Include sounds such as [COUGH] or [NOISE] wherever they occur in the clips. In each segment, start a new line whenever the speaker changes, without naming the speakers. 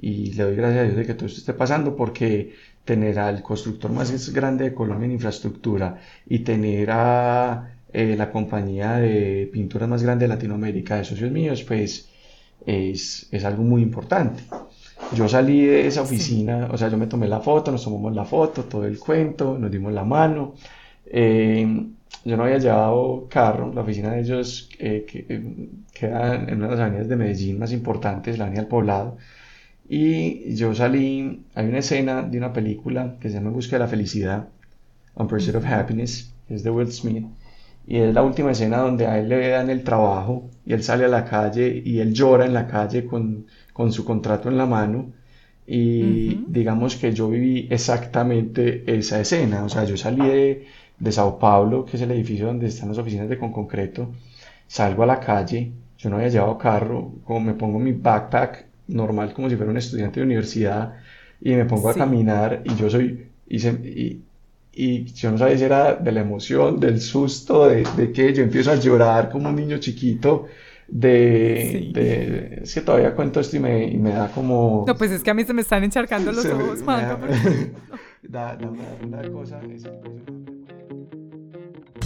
y le doy gracias a Dios de que todo esto esté pasando porque tener al constructor más grande de Colombia en infraestructura y tener a eh, la compañía de pinturas más grande de Latinoamérica de socios míos, pues es, es algo muy importante. Yo salí de esa oficina, o sea, yo me tomé la foto, nos tomamos la foto, todo el cuento, nos dimos la mano. Eh, yo no había llevado carro, la oficina de ellos eh, que, eh, queda en una de las avenidas de Medellín más importantes, la avenida del Poblado. Y yo salí, hay una escena de una película que se llama Busca de la Felicidad, On Pursuit of Happiness, es de Will Smith. Y es la última escena donde a él le dan el trabajo y él sale a la calle y él llora en la calle con, con su contrato en la mano. Y digamos que yo viví exactamente esa escena. O sea, yo salí de, de Sao Paulo, que es el edificio donde están las oficinas de Concreto, salgo a la calle, yo no había llevado carro, como me pongo mi backpack normal como si fuera un estudiante de universidad y me pongo a caminar y yo soy, y, y, y, yo no sabía si era de la emoción, del susto, de, de, que yo empiezo a llorar como un niño chiquito. De, de, es que todavía cuento esto y me, y me, da como
no pues es que a mí se me están encharcando los ojos Juanca,
da, [LAUGHS] da, una cosa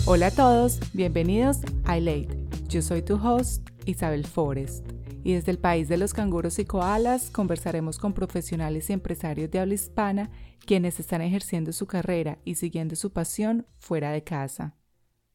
Hola a todos, bienvenidos a iLate. Yo soy tu host, Isabel Forrest, y desde el país de los canguros y koalas conversaremos con profesionales y empresarios de habla hispana quienes están ejerciendo su carrera y siguiendo su pasión fuera de casa.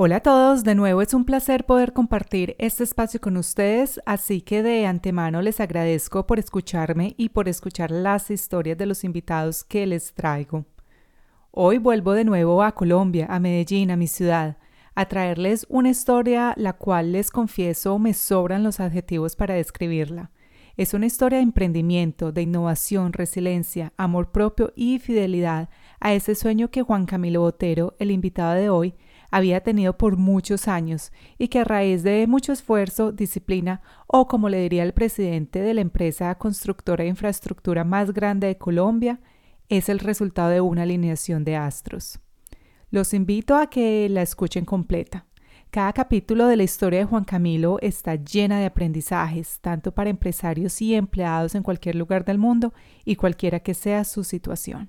Hola a todos, de nuevo es un placer poder compartir este espacio con ustedes, así que de antemano les agradezco por escucharme y por escuchar las historias de los invitados que les traigo. Hoy vuelvo de nuevo a Colombia, a Medellín, a mi ciudad, a traerles una historia la cual les confieso me sobran los adjetivos para describirla. Es una historia de emprendimiento, de innovación, resiliencia, amor propio y fidelidad a ese sueño que Juan Camilo Botero, el invitado de hoy, había tenido por muchos años y que a raíz de mucho esfuerzo, disciplina o como le diría el presidente de la empresa constructora de infraestructura más grande de Colombia, es el resultado de una alineación de astros. Los invito a que la escuchen completa. Cada capítulo de la historia de Juan Camilo está llena de aprendizajes, tanto para empresarios y empleados en cualquier lugar del mundo y cualquiera que sea su situación.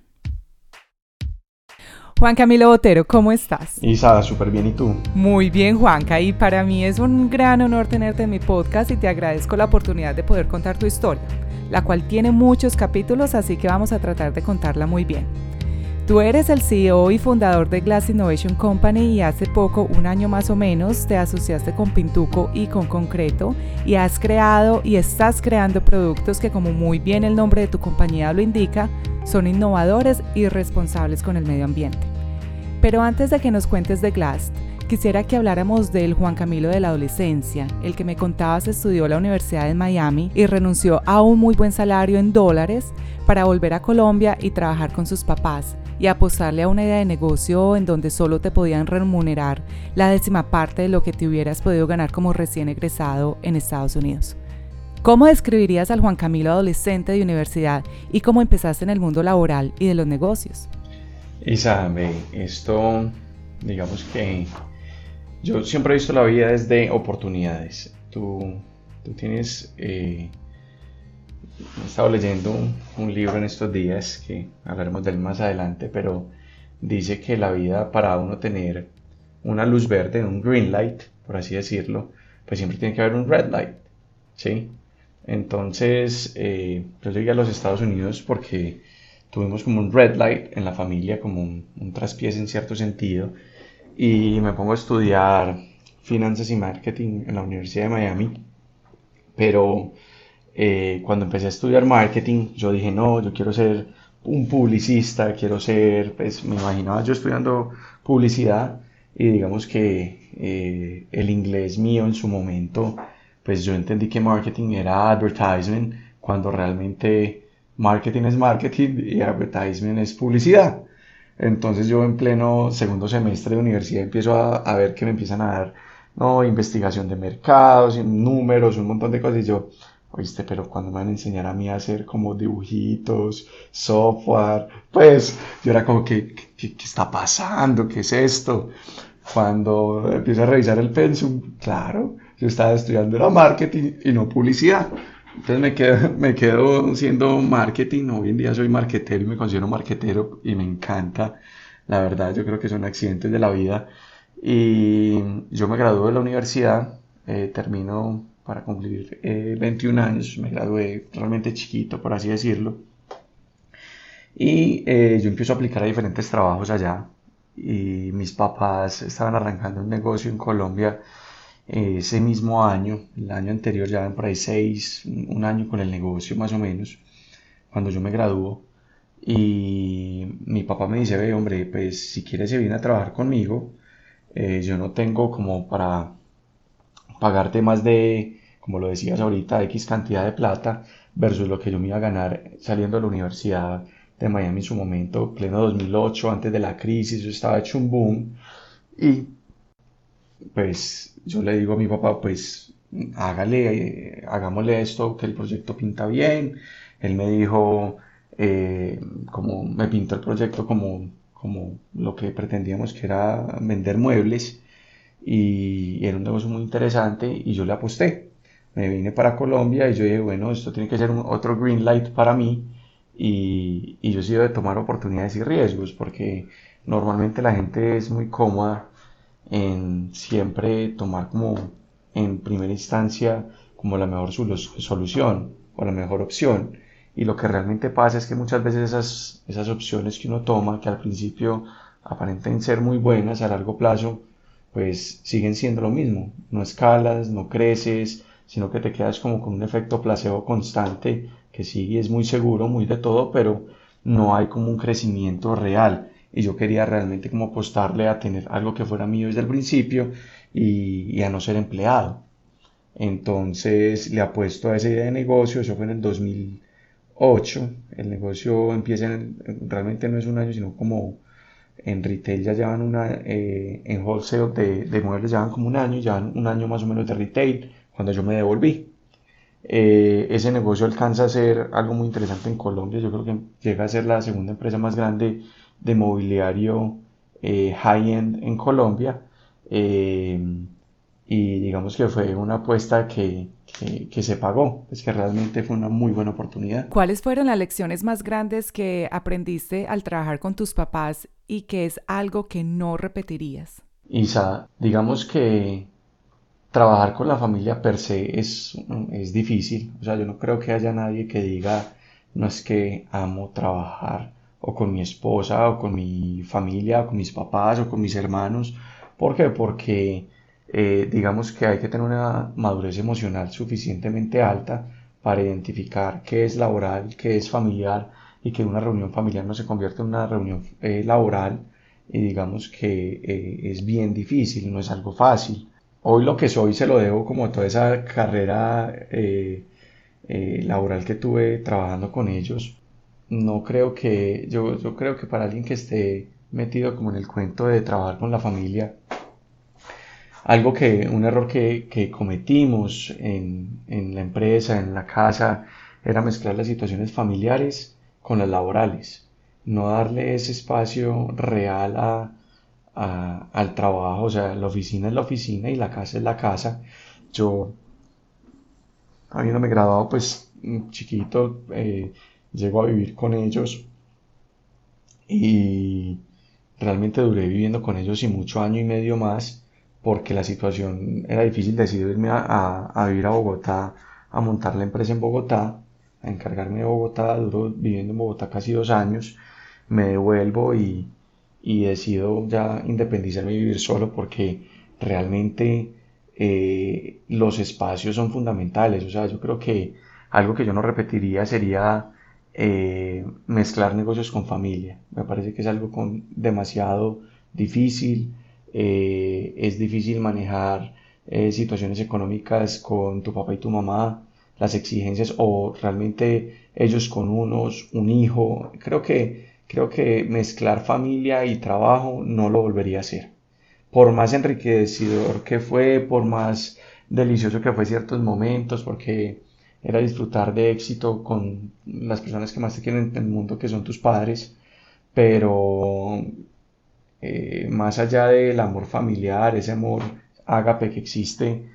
Juan Camilo Botero, ¿cómo estás?
Isa, súper bien, ¿y tú?
Muy bien, Juanca, y para mí es un gran honor tenerte en mi podcast y te agradezco la oportunidad de poder contar tu historia, la cual tiene muchos capítulos, así que vamos a tratar de contarla muy bien. Tú eres el CEO y fundador de Glass Innovation Company y hace poco, un año más o menos, te asociaste con Pintuco y con Concreto y has creado y estás creando productos que, como muy bien el nombre de tu compañía lo indica, son innovadores y responsables con el medio ambiente. Pero antes de que nos cuentes de Glass, quisiera que habláramos del Juan Camilo de la adolescencia, el que me contabas estudió la Universidad de Miami y renunció a un muy buen salario en dólares para volver a Colombia y trabajar con sus papás y apostarle a una idea de negocio en donde solo te podían remunerar la décima parte de lo que te hubieras podido ganar como recién egresado en Estados Unidos. ¿Cómo describirías al Juan Camilo adolescente de universidad y cómo empezaste en el mundo laboral y de los negocios?
Isa, esto, digamos que yo siempre he visto la vida desde oportunidades. Tú, tú tienes, eh, he estado leyendo un, libro en estos días, que hablaremos de él más adelante, pero dice que la vida para uno tener una luz verde, un green light, por así decirlo, pues siempre tiene que haber un red light, ¿sí? Entonces, eh, yo llegué a los Estados Unidos porque tuvimos como un red light en la familia, como un, un traspiés en cierto sentido, y me pongo a estudiar finanzas y marketing en la Universidad de Miami, pero eh, cuando empecé a estudiar marketing, yo dije, no, yo quiero ser un publicista, quiero ser, pues me imaginaba yo estudiando publicidad y digamos que eh, el inglés mío en su momento, pues yo entendí que marketing era advertisement cuando realmente marketing es marketing y advertisement es publicidad. Entonces yo en pleno segundo semestre de universidad empiezo a, a ver que me empiezan a dar no, investigación de mercados, números, un montón de cosas. Y yo, oíste, pero cuando me van a enseñar a mí a hacer como dibujitos, software, pues yo era como, ¿qué, qué, qué está pasando? ¿Qué es esto? Cuando empiezo a revisar el pensum, claro, yo estaba estudiando era marketing y no publicidad. Entonces me quedo, [LAUGHS] me quedo siendo marketing, hoy en día soy marketero y me considero marketero y me encanta, la verdad, yo creo que son accidentes de la vida. Y yo me gradué de la universidad, eh, termino para cumplir eh, 21 años, me gradué realmente chiquito, por así decirlo. Y eh, yo empiezo a aplicar a diferentes trabajos allá. Y mis papás estaban arrancando un negocio en Colombia ese mismo año, el año anterior, ya por ahí seis, un año con el negocio más o menos, cuando yo me graduó. Y mi papá me dice, ve, hombre, pues si quieres se viene a trabajar conmigo, eh, yo no tengo como para pagarte más de, como lo decías ahorita, X cantidad de plata versus lo que yo me iba a ganar saliendo de la universidad de Miami en su momento, pleno 2008, antes de la crisis, yo estaba hecho un boom. Y pues yo le digo a mi papá, pues hágale, hagámosle esto, que el proyecto pinta bien. Él me dijo, eh, como me pintó el proyecto como, como lo que pretendíamos que era vender muebles y era un negocio muy interesante y yo le aposté. Me vine para Colombia y yo dije, bueno, esto tiene que ser un, otro green light para mí y, y yo sido de tomar oportunidades y riesgos porque normalmente la gente es muy cómoda en siempre tomar como en primera instancia como la mejor solución o la mejor opción. Y lo que realmente pasa es que muchas veces esas, esas opciones que uno toma, que al principio aparentan ser muy buenas a largo plazo, pues siguen siendo lo mismo. No escalas, no creces, sino que te quedas como con un efecto placebo constante, que sí es muy seguro, muy de todo, pero no hay como un crecimiento real y yo quería realmente como apostarle a tener algo que fuera mío desde el principio y, a no ser empleado. Entonces le apuesto a esa idea de negocio, eso fue en el 2008, el negocio empieza en, realmente no es un año, sino como en retail ya llevan una, eh, en wholesale de, de muebles llevan como un año, llevan un año más o menos de retail cuando yo me devolví. Eh, ese negocio alcanza a ser algo muy interesante en Colombia, yo creo que llega a ser la segunda empresa más grande de mobiliario eh, high-end en Colombia. Eh, y digamos que fue una apuesta que, que, se pagó, es que realmente fue una muy buena oportunidad.
¿Cuáles fueron las lecciones más grandes que aprendiste al trabajar con tus papás y que es algo que no repetirías?
Isa, digamos que trabajar con la familia per se es, es difícil, o sea, yo no creo que haya nadie que diga, no es que amo trabajar o con mi esposa o con mi familia o con mis papás o con mis hermanos. ¿Por qué? Porque eh, digamos que hay que tener una madurez emocional suficientemente alta para identificar qué es laboral, qué es familiar y que una reunión familiar no se convierta en una reunión eh, laboral y digamos que eh, es bien difícil, no es algo fácil. Hoy lo que soy se lo debo como toda esa carrera laboral que tuve trabajando con ellos no creo que, yo, yo creo que para alguien que esté metido como en el cuento de trabajar con la familia, algo que, un error que, cometimos en, en, la empresa, en la casa, era mezclar las situaciones familiares con las laborales, no darle ese espacio real a, a, al trabajo, o sea, la oficina es la oficina y la casa es la casa. Yo, habiéndome graduado pues chiquito, eh, llego a vivir con ellos y realmente duré viviendo con ellos y mucho año y medio más porque la situación era difícil decidirme a, a, vivir a Bogotá, a montar la empresa en Bogotá, a encargarme de Bogotá, duro viviendo en Bogotá casi dos años, me devuelvo y, y decido ya independizarme y vivir solo porque realmente eh, los espacios son fundamentales, o sea, yo creo que algo que yo no repetiría sería eh, mezclar negocios con familia. Me parece que es algo con demasiado difícil. Eh, es difícil manejar eh, situaciones económicas con tu papá y tu mamá, las exigencias o realmente ellos con unos, un hijo. Creo que, creo que mezclar familia y trabajo no lo volvería a hacer. Por más enriquecedor que fue, por más delicioso que fue ciertos momentos, porque era disfrutar de éxito con las personas que más te quieren en el mundo, que son tus padres, pero eh, más allá del amor familiar, ese amor ágape que existe,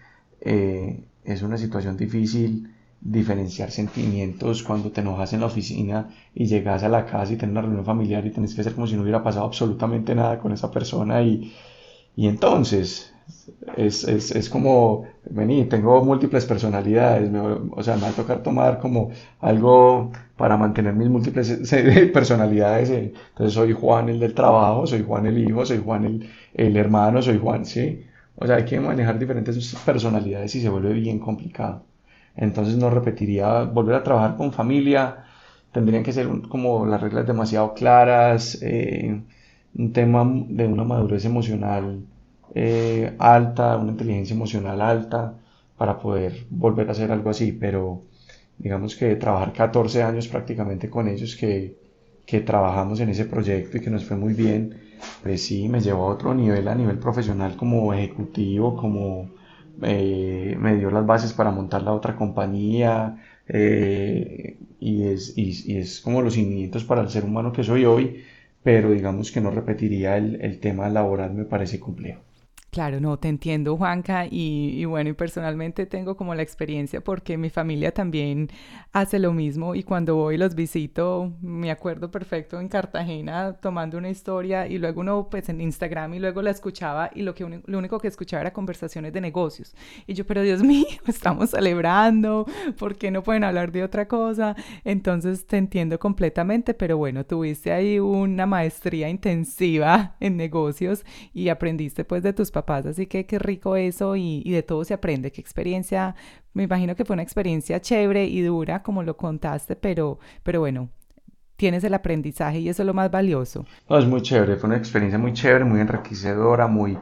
eh, es una situación difícil diferenciar sentimientos cuando te enojas en la oficina y llegas a la casa y tienes una reunión familiar y tienes que hacer como si no hubiera pasado absolutamente nada con esa persona y, y entonces es, es, es, como, vení, tengo múltiples personalidades, o sea, me va a tocar tomar como algo para mantener mis múltiples [LAUGHS] personalidades. Eh. Entonces soy Juan el del trabajo, soy Juan el hijo, soy Juan el, el hermano, soy Juan, sí. O sea, hay que manejar diferentes personalidades y se vuelve bien complicado. Entonces no repetiría volver a trabajar con familia, tendrían que ser como las reglas demasiado claras, eh, un tema de una madurez emocional eh, alta, una inteligencia emocional alta para poder volver a hacer algo así, pero digamos que trabajar 14 años prácticamente con ellos que, que trabajamos en ese proyecto y que nos fue muy bien, pues sí, me llevó a otro nivel, a nivel profesional como ejecutivo, como eh, me dio las bases para montar la otra compañía eh, y, es, y, es como los cimientos para el ser humano que soy hoy, pero digamos que no repetiría el, el tema laboral, me parece complejo.
Claro, no, te entiendo, Juanca, y, bueno, y personalmente tengo como la experiencia porque mi familia también hace lo mismo y cuando voy los visito, me acuerdo perfecto en Cartagena tomando una historia y luego uno pues en Instagram y luego la escuchaba y lo, que lo único que escuchaba era conversaciones de negocios. Y yo, pero Dios [LAUGHS] mío, estamos celebrando, ¿por qué no pueden hablar de otra cosa? Entonces te entiendo completamente, pero bueno, tuviste ahí una maestría intensiva en negocios y aprendiste pues de tus papás así que qué rico eso y, de todo se aprende, qué experiencia, me imagino que fue una experiencia chévere y dura como lo contaste, pero, pero bueno, tienes el aprendizaje y eso es lo más valioso.
No, es muy chévere, fue una experiencia muy chévere, muy enriquecedora, muy,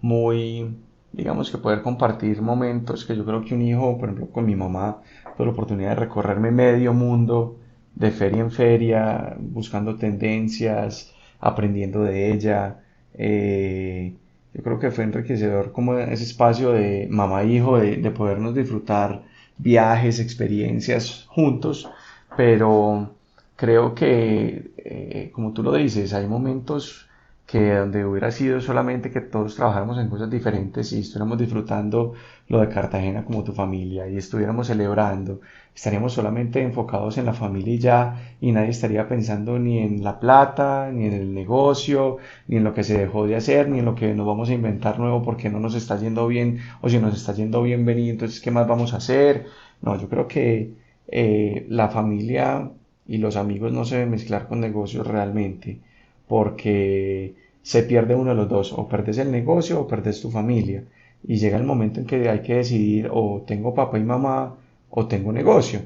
muy, digamos que poder compartir momentos que yo creo que un hijo, por ejemplo, con mi mamá, tuve la oportunidad de recorrerme medio mundo, de feria en feria, buscando tendencias, aprendiendo de ella, eh, yo creo que fue enriquecedor como ese espacio de mamá e hijo, de, de podernos disfrutar viajes, experiencias juntos, pero creo que, eh, como tú lo dices, hay momentos que donde hubiera sido solamente que todos trabajáramos en cosas diferentes y estuviéramos disfrutando lo de Cartagena como tu familia y estuviéramos celebrando, estaríamos solamente enfocados en la familia y ya y nadie estaría pensando ni en la plata, ni en el negocio, ni en lo que se dejó de hacer, ni en lo que nos vamos a inventar nuevo porque no nos está yendo bien o si nos está yendo bien venir, entonces ¿qué más vamos a hacer? No, yo creo que eh, la familia y los amigos no se deben mezclar con negocios realmente porque se pierde uno de los dos, o perdes el negocio o perdes tu familia. Y llega el momento en que hay que decidir o tengo papá y mamá o tengo negocio.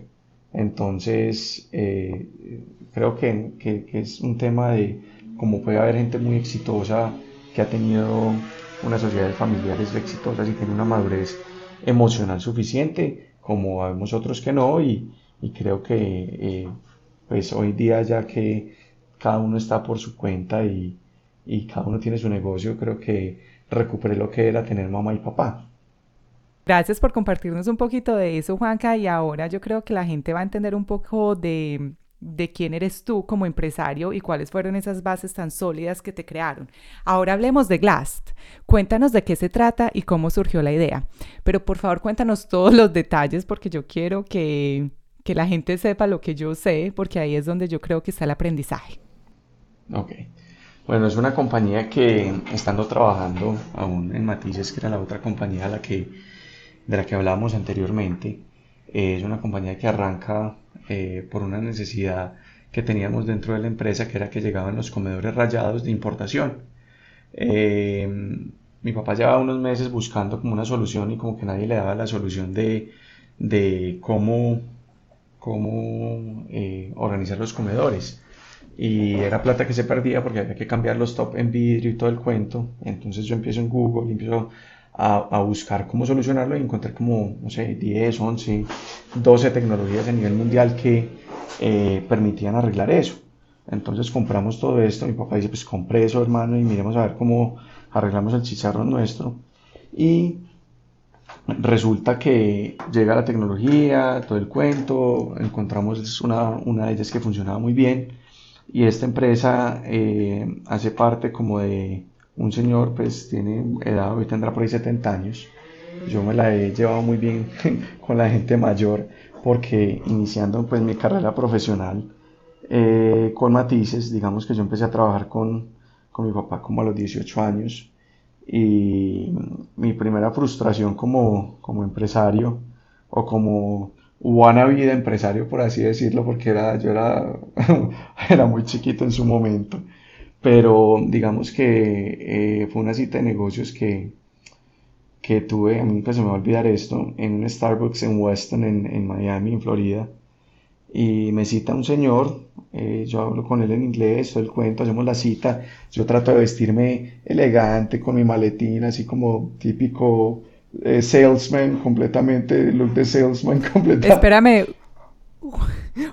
Entonces, eh, creo que, que, es un tema de cómo puede haber gente muy exitosa que ha tenido unas sociedades familiares exitosas y tiene una madurez emocional suficiente, como vemos otros que no, y, y creo que eh, pues hoy día ya que cada uno está por su cuenta y, y cada uno tiene su negocio, creo que recuperé lo que era tener mamá y papá.
Gracias por compartirnos un poquito de eso, Juanca, y ahora yo creo que la gente va a entender un poco de, de quién eres tú como empresario y cuáles fueron esas bases tan sólidas que te crearon. Ahora hablemos de Glast. Cuéntanos de qué se trata y cómo surgió la idea. Pero por favor cuéntanos todos los detalles porque yo quiero que, que la gente sepa lo que yo sé porque ahí es donde yo creo que está el aprendizaje.
Ok. Bueno, es una compañía que estando trabajando aún en Matices, que era la otra compañía de la que, de la que hablábamos anteriormente, eh, es una compañía que arranca eh, por una necesidad que teníamos dentro de la empresa, que era que llegaban los comedores rayados de importación. Eh, mi papá llevaba unos meses buscando como una solución y como que nadie le daba la solución de, de cómo, cómo organizar los comedores y era plata que se perdía porque había que cambiar los top en vidrio y todo el cuento. Entonces yo empiezo en Google empiezo a, a, buscar cómo solucionarlo y encontré como, no sé, 10, 11, 12 tecnologías a nivel mundial que eh, permitían arreglar eso. Entonces compramos todo esto, mi papá dice, pues compré eso hermano y miremos a ver cómo arreglamos el chicharrón nuestro. Y resulta que llega la tecnología, todo el cuento, encontramos una, una de ellas que funcionaba muy bien y esta empresa eh, hace parte como de un señor, pues tiene edad, hoy tendrá por ahí 70 años. Yo me la he llevado muy bien [LAUGHS] con la gente mayor porque iniciando pues mi carrera profesional eh, con matices, digamos que yo empecé a trabajar con, con mi papá como a los 18 años y mi primera frustración como, como empresario o como wannabe de empresario, por así decirlo, porque era, yo era, [LAUGHS] era muy chiquito en su momento, pero digamos que eh, fue una cita de negocios que, que tuve, a mí nunca se me va a olvidar esto, en un Starbucks en Weston, en, en Miami, en Florida, y me cita un señor, eh, yo hablo con él en inglés, todo el cuento, hacemos la cita, yo trato de vestirme elegante con mi maletín, así como típico eh, salesman, completamente, look de salesman [LAUGHS] completamente.
Espérame,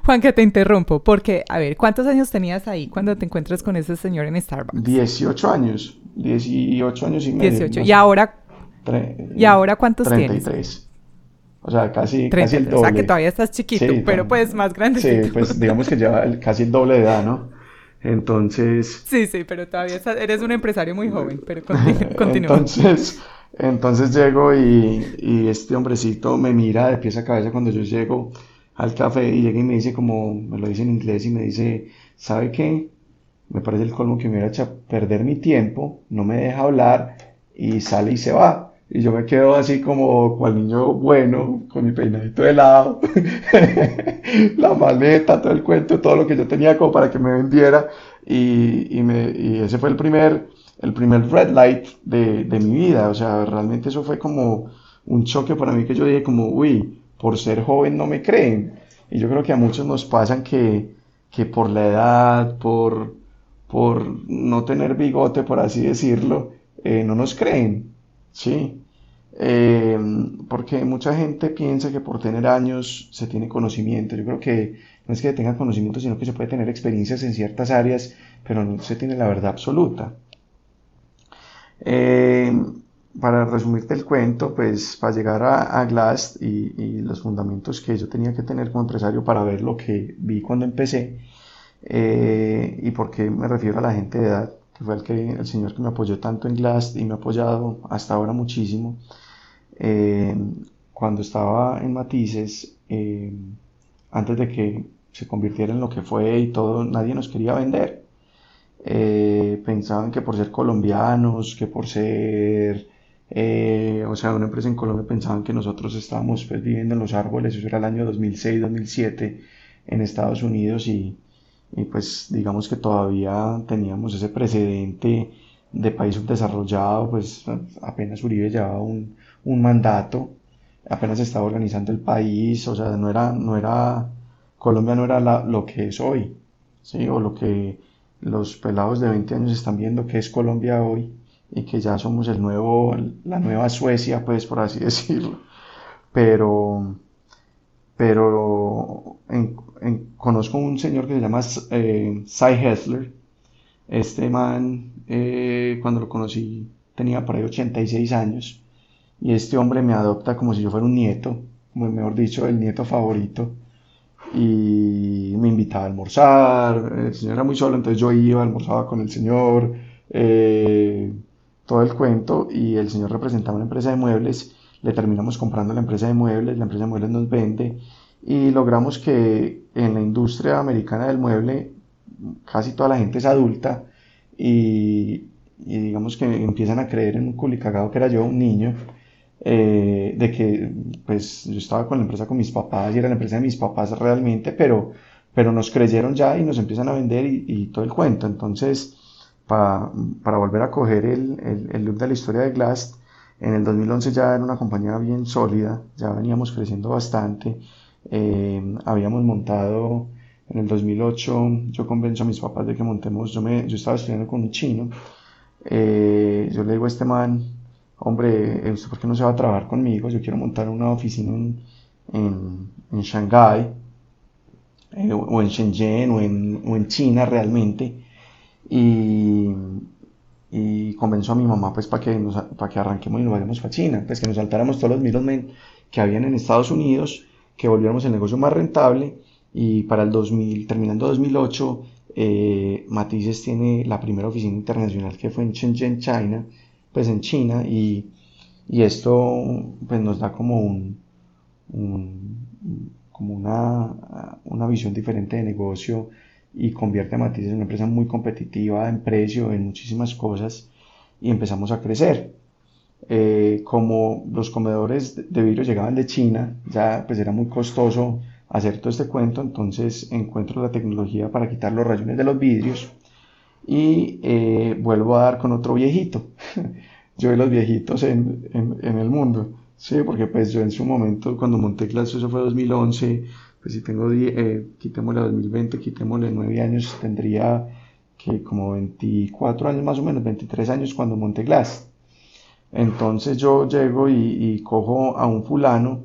Juan, que te interrumpo, porque, a ver, ¿cuántos años tenías ahí cuando te encuentras con ese señor en Starbucks?
18 años, 18 años y medio.
18, ¿y ahora, ¿y ahora cuántos
33.
tienes?
O sea, casi, casi el doble.
O sea, que todavía estás chiquito,
Sí,
pero pues más grande.
Sí, pues digamos que el- casi el doble de edad, ¿no? Entonces,
Sí, sí, pero todavía eres un empresario muy joven, pero [LAUGHS] continúa.
entonces, entonces llego y, y este hombrecito me mira de pies a cabeza cuando yo llego al café y llega y me dice como, me lo dice en inglés y me dice, ¿sabe qué? Me parece el colmo que me hubiera hecho perder mi tiempo, no me deja hablar y sale y se va. Y yo me quedo así como cual niño bueno, con mi peinadito de lado, [LAUGHS] la maleta, todo el cuento, todo lo que yo tenía como para que me vendiera. Y, y, me, y ese fue el primer, el primer red light de, de mi vida. O sea, realmente eso fue como un choque para mí que yo dije como, uy, por ser joven no me creen. Y yo creo que a muchos nos pasan que, que por la edad, por, por no tener bigote, por así decirlo, eh, no nos creen. ¿sí? Eh, porque mucha gente piensa que por tener años se tiene conocimiento. Yo creo que no es que tenga conocimiento, sino que se puede tener experiencias en ciertas áreas, pero no se tiene la verdad absoluta. Eh, para resumirte el cuento, pues para llegar a, a Glass y, y los fundamentos que yo tenía que tener como empresario para ver lo que vi cuando empecé, eh, y por qué me refiero a la gente de edad, que fue el, que, el señor que me apoyó tanto en Glass y me ha apoyado hasta ahora muchísimo. Eh, cuando estaba en Matices, eh, antes de que se convirtiera en lo que fue y todo, nadie nos quería vender. Eh, pensaban que por ser colombianos, que por ser, eh, o sea, una empresa en Colombia pensaban que nosotros estábamos pues, viviendo en los árboles, eso era el año 2006-2007 en Estados Unidos y, y pues digamos que todavía teníamos ese precedente de país subdesarrollado, pues apenas Uribe llevaba un, un mandato, apenas estaba organizando el país, o sea, no era, no era, Colombia no era lo que es hoy, ¿sí? O lo que los pelados de 20 años están viendo que es Colombia hoy y que ya somos el nuevo, la nueva Suecia, pues por así [LAUGHS] decirlo. Pero, pero en- conozco un señor que se llama eh, Cy Hessler. Este man, eh, cuando lo conocí, tenía por ahí 86 años. Y este hombre me adopta como si yo fuera un nieto, como mejor dicho, el nieto favorito. Y me invitaba a almorzar. El señor era muy solo, entonces yo iba, almorzaba con el señor, eh, todo el cuento. Y el señor representaba una empresa de muebles. Le terminamos comprando la empresa de muebles, la empresa de muebles nos vende. Y logramos que en la industria americana del mueble casi toda la gente es adulta y, y digamos que empiezan a creer en un culicagado que era yo, un niño, eh, de que pues yo estaba con la empresa con mis papás y era la empresa de mis papás realmente, pero, pero nos creyeron ya y nos empiezan a vender y, todo el cuento. Entonces, pa- para volver a coger el, el, el look de la historia de Glass, en el 2011 ya era una compañía bien sólida, ya veníamos creciendo bastante. eh, habíamos montado en el 2008, yo convenzo a mis papás de que montemos, yo, me, yo estaba estudiando con un chino, eh, yo le digo a este man, hombre, ¿usted por qué no se va a trabajar conmigo? Yo quiero montar una oficina en, en, en Shanghái. eh, o en Shenzhen o en, o en China realmente. Y, y convenzo a mi mamá pues para que, para que arranquemos y nos vayamos para China, pues que nos saltáramos todos los middlemen que habían en Estados Unidos, que volviéramos el negocio más rentable y para el 2000, terminando 2008, eh, Matices tiene la primera oficina internacional que fue en Shenzhen, China, pues en China y, y esto pues nos da como un, como una, una visión diferente de negocio y convierte a Matices en una empresa muy competitiva en precio, en muchísimas cosas y empezamos a crecer. Eh, como los comedores de vidrio llegaban de China, ya pues era muy costoso hacer todo este cuento, entonces encuentro la tecnología para quitar los rayones de los vidrios y eh, vuelvo a dar con otro viejito. [LAUGHS] yo de los viejitos en, en, el mundo, sí, porque pues yo en su momento cuando monté clases, eso fue 2011, pues si tengo, eh, quitémosle 2020, quitémosle 9 años, tendría que como 24 años más o menos, 23 años cuando monté Glass. Entonces yo llego y, cojo a un fulano,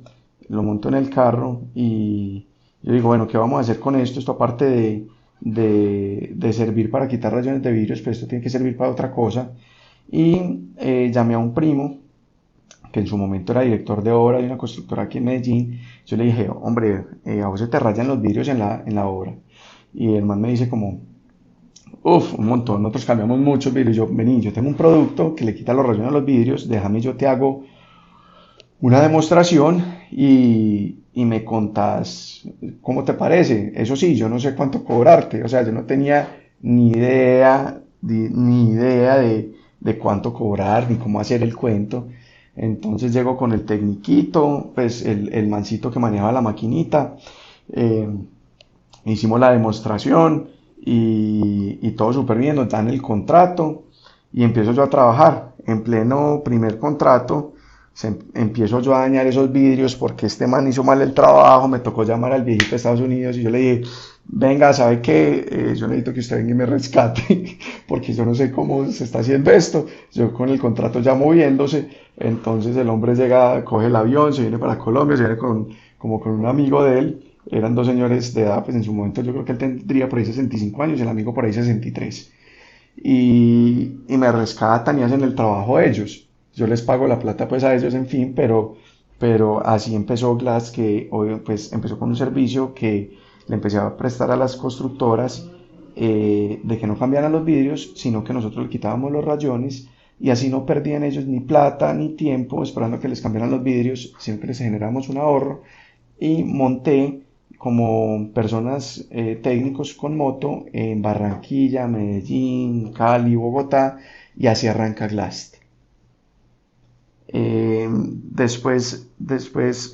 lo monto en el carro y yo digo, bueno, ¿qué vamos a hacer con esto? Esto aparte de, de, de servir para quitar rayones de vidrio, pero esto tiene que servir para otra cosa. Y eh, llamé a un primo que en su momento era director de obra de una constructora aquí en Medellín, yo le dije, hombre, eh, a vos se te rayan los vidrios en la, en la obra. Y el man me dice como, uff, un montón, nosotros cambiamos muchos vidrios. Yo, vení, yo tengo un producto que le quita los rayones a los vidrios, déjame, yo te hago una demostración y, y me contás cómo te parece. Eso sí, yo no sé cuánto cobrarte, o sea, yo no tenía ni idea, ni idea de, de cuánto cobrar, ni cómo hacer el cuento. Entonces llego con el tecniquito, pues el, el mancito que manejaba la maquinita. Eh, hicimos la demostración y, y todo súper bien, nos dan el contrato y empiezo yo a trabajar. En pleno primer contrato, se, empiezo yo a dañar esos vidrios porque este man hizo mal el trabajo, me tocó llamar al viejito de Estados Unidos y yo le dije, venga, ¿sabe qué? Eh, yo necesito que usted venga y me rescate, [LAUGHS] porque yo no sé cómo se está haciendo esto. Yo con el contrato ya moviéndose, entonces el hombre llega, coge el avión, se viene para Colombia, se viene con, como con un amigo de él, eran dos señores de edad, pues en su momento yo creo que él tendría por ahí 65 años, el amigo por ahí 63. Y, y me rescatan y hacen el trabajo ellos. Yo les pago la plata pues a ellos, en fin, pero, pero así empezó Glass, que pues empezó con un servicio que le empecé a prestar a las constructoras eh, de que no cambiaran los vidrios, sino que nosotros le quitábamos los rayones y así no perdían ellos ni plata ni tiempo esperando que les cambiaran los vidrios, siempre les generamos un ahorro y monté como personas eh, técnicos con moto en Barranquilla, Medellín, Cali, Bogotá y así arranca Glast. Eh, después, después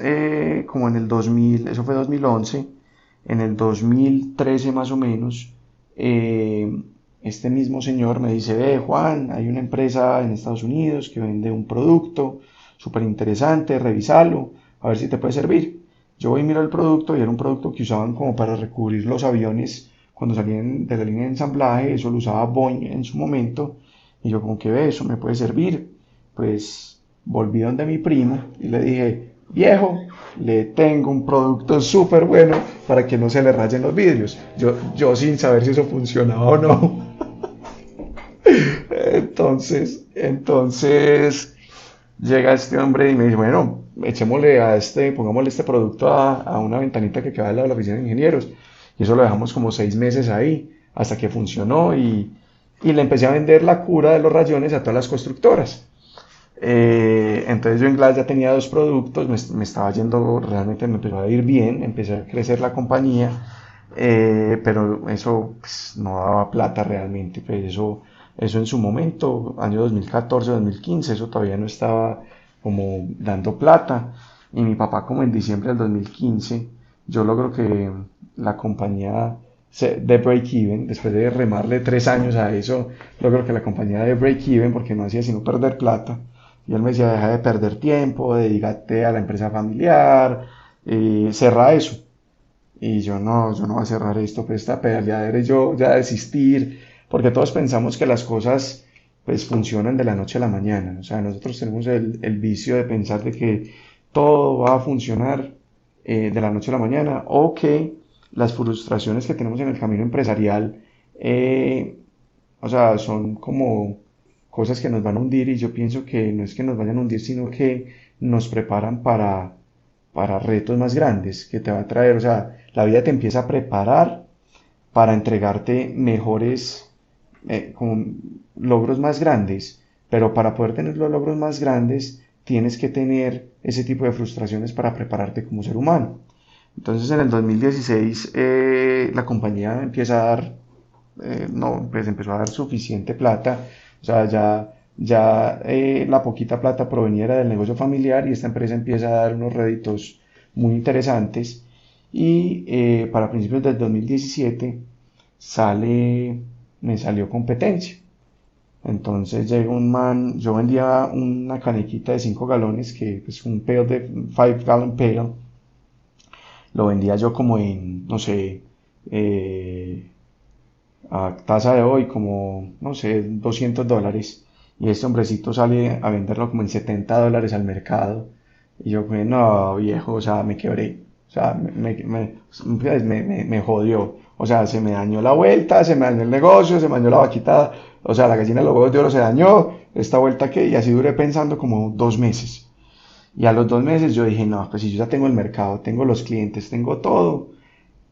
como en el 2000, eso fue 2011, en el 2013 más o menos, eh, este mismo señor me dice, ve Juan, hay una empresa en Estados Unidos que vende un producto súper interesante, revisalo, a ver si te puede servir. Yo voy y miro el producto y era un producto que usaban como para recubrir los aviones cuando salían de la línea de ensamblaje, eso lo usaba Boeing en su momento, y yo como que ve, eso me puede servir. Pues volví donde mi primo y le dije, viejo, le tengo un producto súper bueno para que no se le rayen los vidrios. Yo, yo sin saber si eso funcionaba o no. [LAUGHS] entonces, entonces llega este hombre y me dice, bueno, echémosle a este, pongámosle este producto a, una ventanita que queda al lado de la oficina de ingenieros. Y eso lo dejamos como seis meses ahí, hasta que funcionó y, y le empecé a vender la cura de los rayones a todas las constructoras. Eh, entonces yo en Glass ya tenía dos productos, me, estaba yendo, realmente me empezó a ir bien, empecé a crecer la compañía, eh, pero eso pues, no daba plata realmente, pues eso, eso en su momento, año 2014, 2015, eso todavía no estaba como dando plata. Y mi papá como en diciembre del 2015, yo logro que la compañía de break even, después de remarle tres años a eso, logro que la compañía de break even, porque no hacía sino perder plata, y él me decía, deja de perder tiempo, dedícate a la empresa familiar, y cerra eso. Y yo no, yo no voy a cerrar esto, pues esta pedaleadera yo ya desistir, porque todos pensamos que las cosas pues funcionan de la noche a la mañana. O sea, nosotros tenemos el, el vicio de pensar de que todo va a funcionar eh, de la noche a la mañana o que las frustraciones que tenemos en el camino empresarial, eh, o sea, son como cosas que nos van a hundir y yo pienso que no es que nos vayan a hundir, sino que nos preparan para, para retos más grandes que te va a traer, o sea, la vida te empieza a preparar para entregarte mejores, eh, logros más grandes, pero para poder tener los logros más grandes tienes que tener ese tipo de frustraciones para prepararte como ser humano. Entonces en el 2016 eh, la compañía empieza a dar, eh, no, pues empezó a dar suficiente plata, sea, ya, ya eh, la poquita plata proveniera del negocio familiar y esta empresa empieza a dar unos réditos muy interesantes y para principios del 2017 sale, me salió competencia. Entonces llega un man, yo vendía una canequita de 5 galones, que es un pail de 5 gallon pail. Lo vendía yo como en, no sé, eh, a tasa de hoy como, no sé, 200 dólares. Y este hombrecito sale a venderlo como en 70 dólares al mercado. Y yo, pues, no, viejo, o sea, me quebré. O sea, me, me, me, me, jodió. O sea, se me dañó la vuelta, se me dañó el negocio, se me dañó la vaquita o sea, la gallina de los huevos de oro se dañó, esta vuelta que, y así duré pensando como dos meses. Y a los dos meses yo dije, no, pues si yo ya tengo el mercado, tengo los clientes, tengo todo,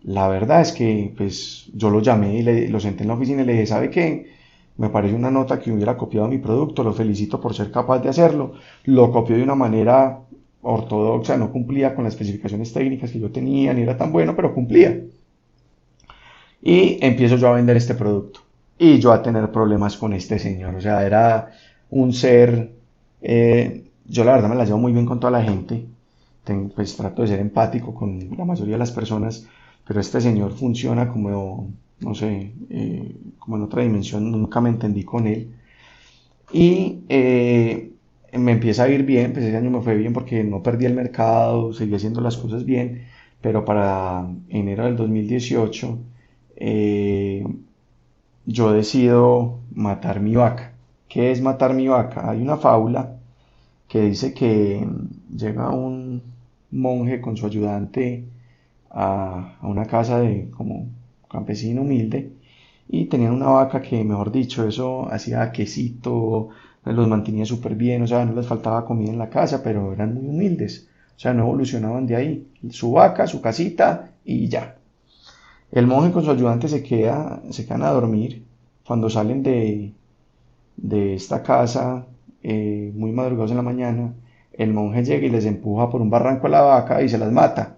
la verdad es que pues yo lo llamé y lo senté en la oficina y le dije, ¿sabe qué? Me parece una nota que hubiera copiado mi producto, lo felicito por ser capaz de hacerlo. Lo copió de una manera ortodoxa, no cumplía con las especificaciones técnicas que yo tenía, ni era tan bueno, pero cumplía. Y empiezo yo a vender este producto y yo a tener problemas con este señor. O sea, era un ser, eh, yo la verdad me la llevo muy bien con toda la gente, pues trato de ser empático con la mayoría de las personas, pero este señor funciona como, no sé, eh, como en otra dimensión, nunca me entendí con él. Y eh, me empieza a ir bien, pues ese año me fue bien porque no perdí el mercado, seguí haciendo las cosas bien, pero para enero del 2018 yo decido matar mi vaca. ¿Qué es matar mi vaca? Hay una fábula que dice que llega un monje con su ayudante a, una casa de como campesino humilde y tenían una vaca que, mejor dicho, eso hacía quesito, los mantenía súper bien, o sea, no les faltaba comida en la casa, pero eran muy humildes, o sea, no evolucionaban de ahí. Su vaca, su casita y ya. El monje con su ayudante se, queda, se quedan a dormir. Cuando salen de, de esta casa, eh, muy madrugados en la mañana, el monje llega y les empuja por un barranco a la vaca y se las mata.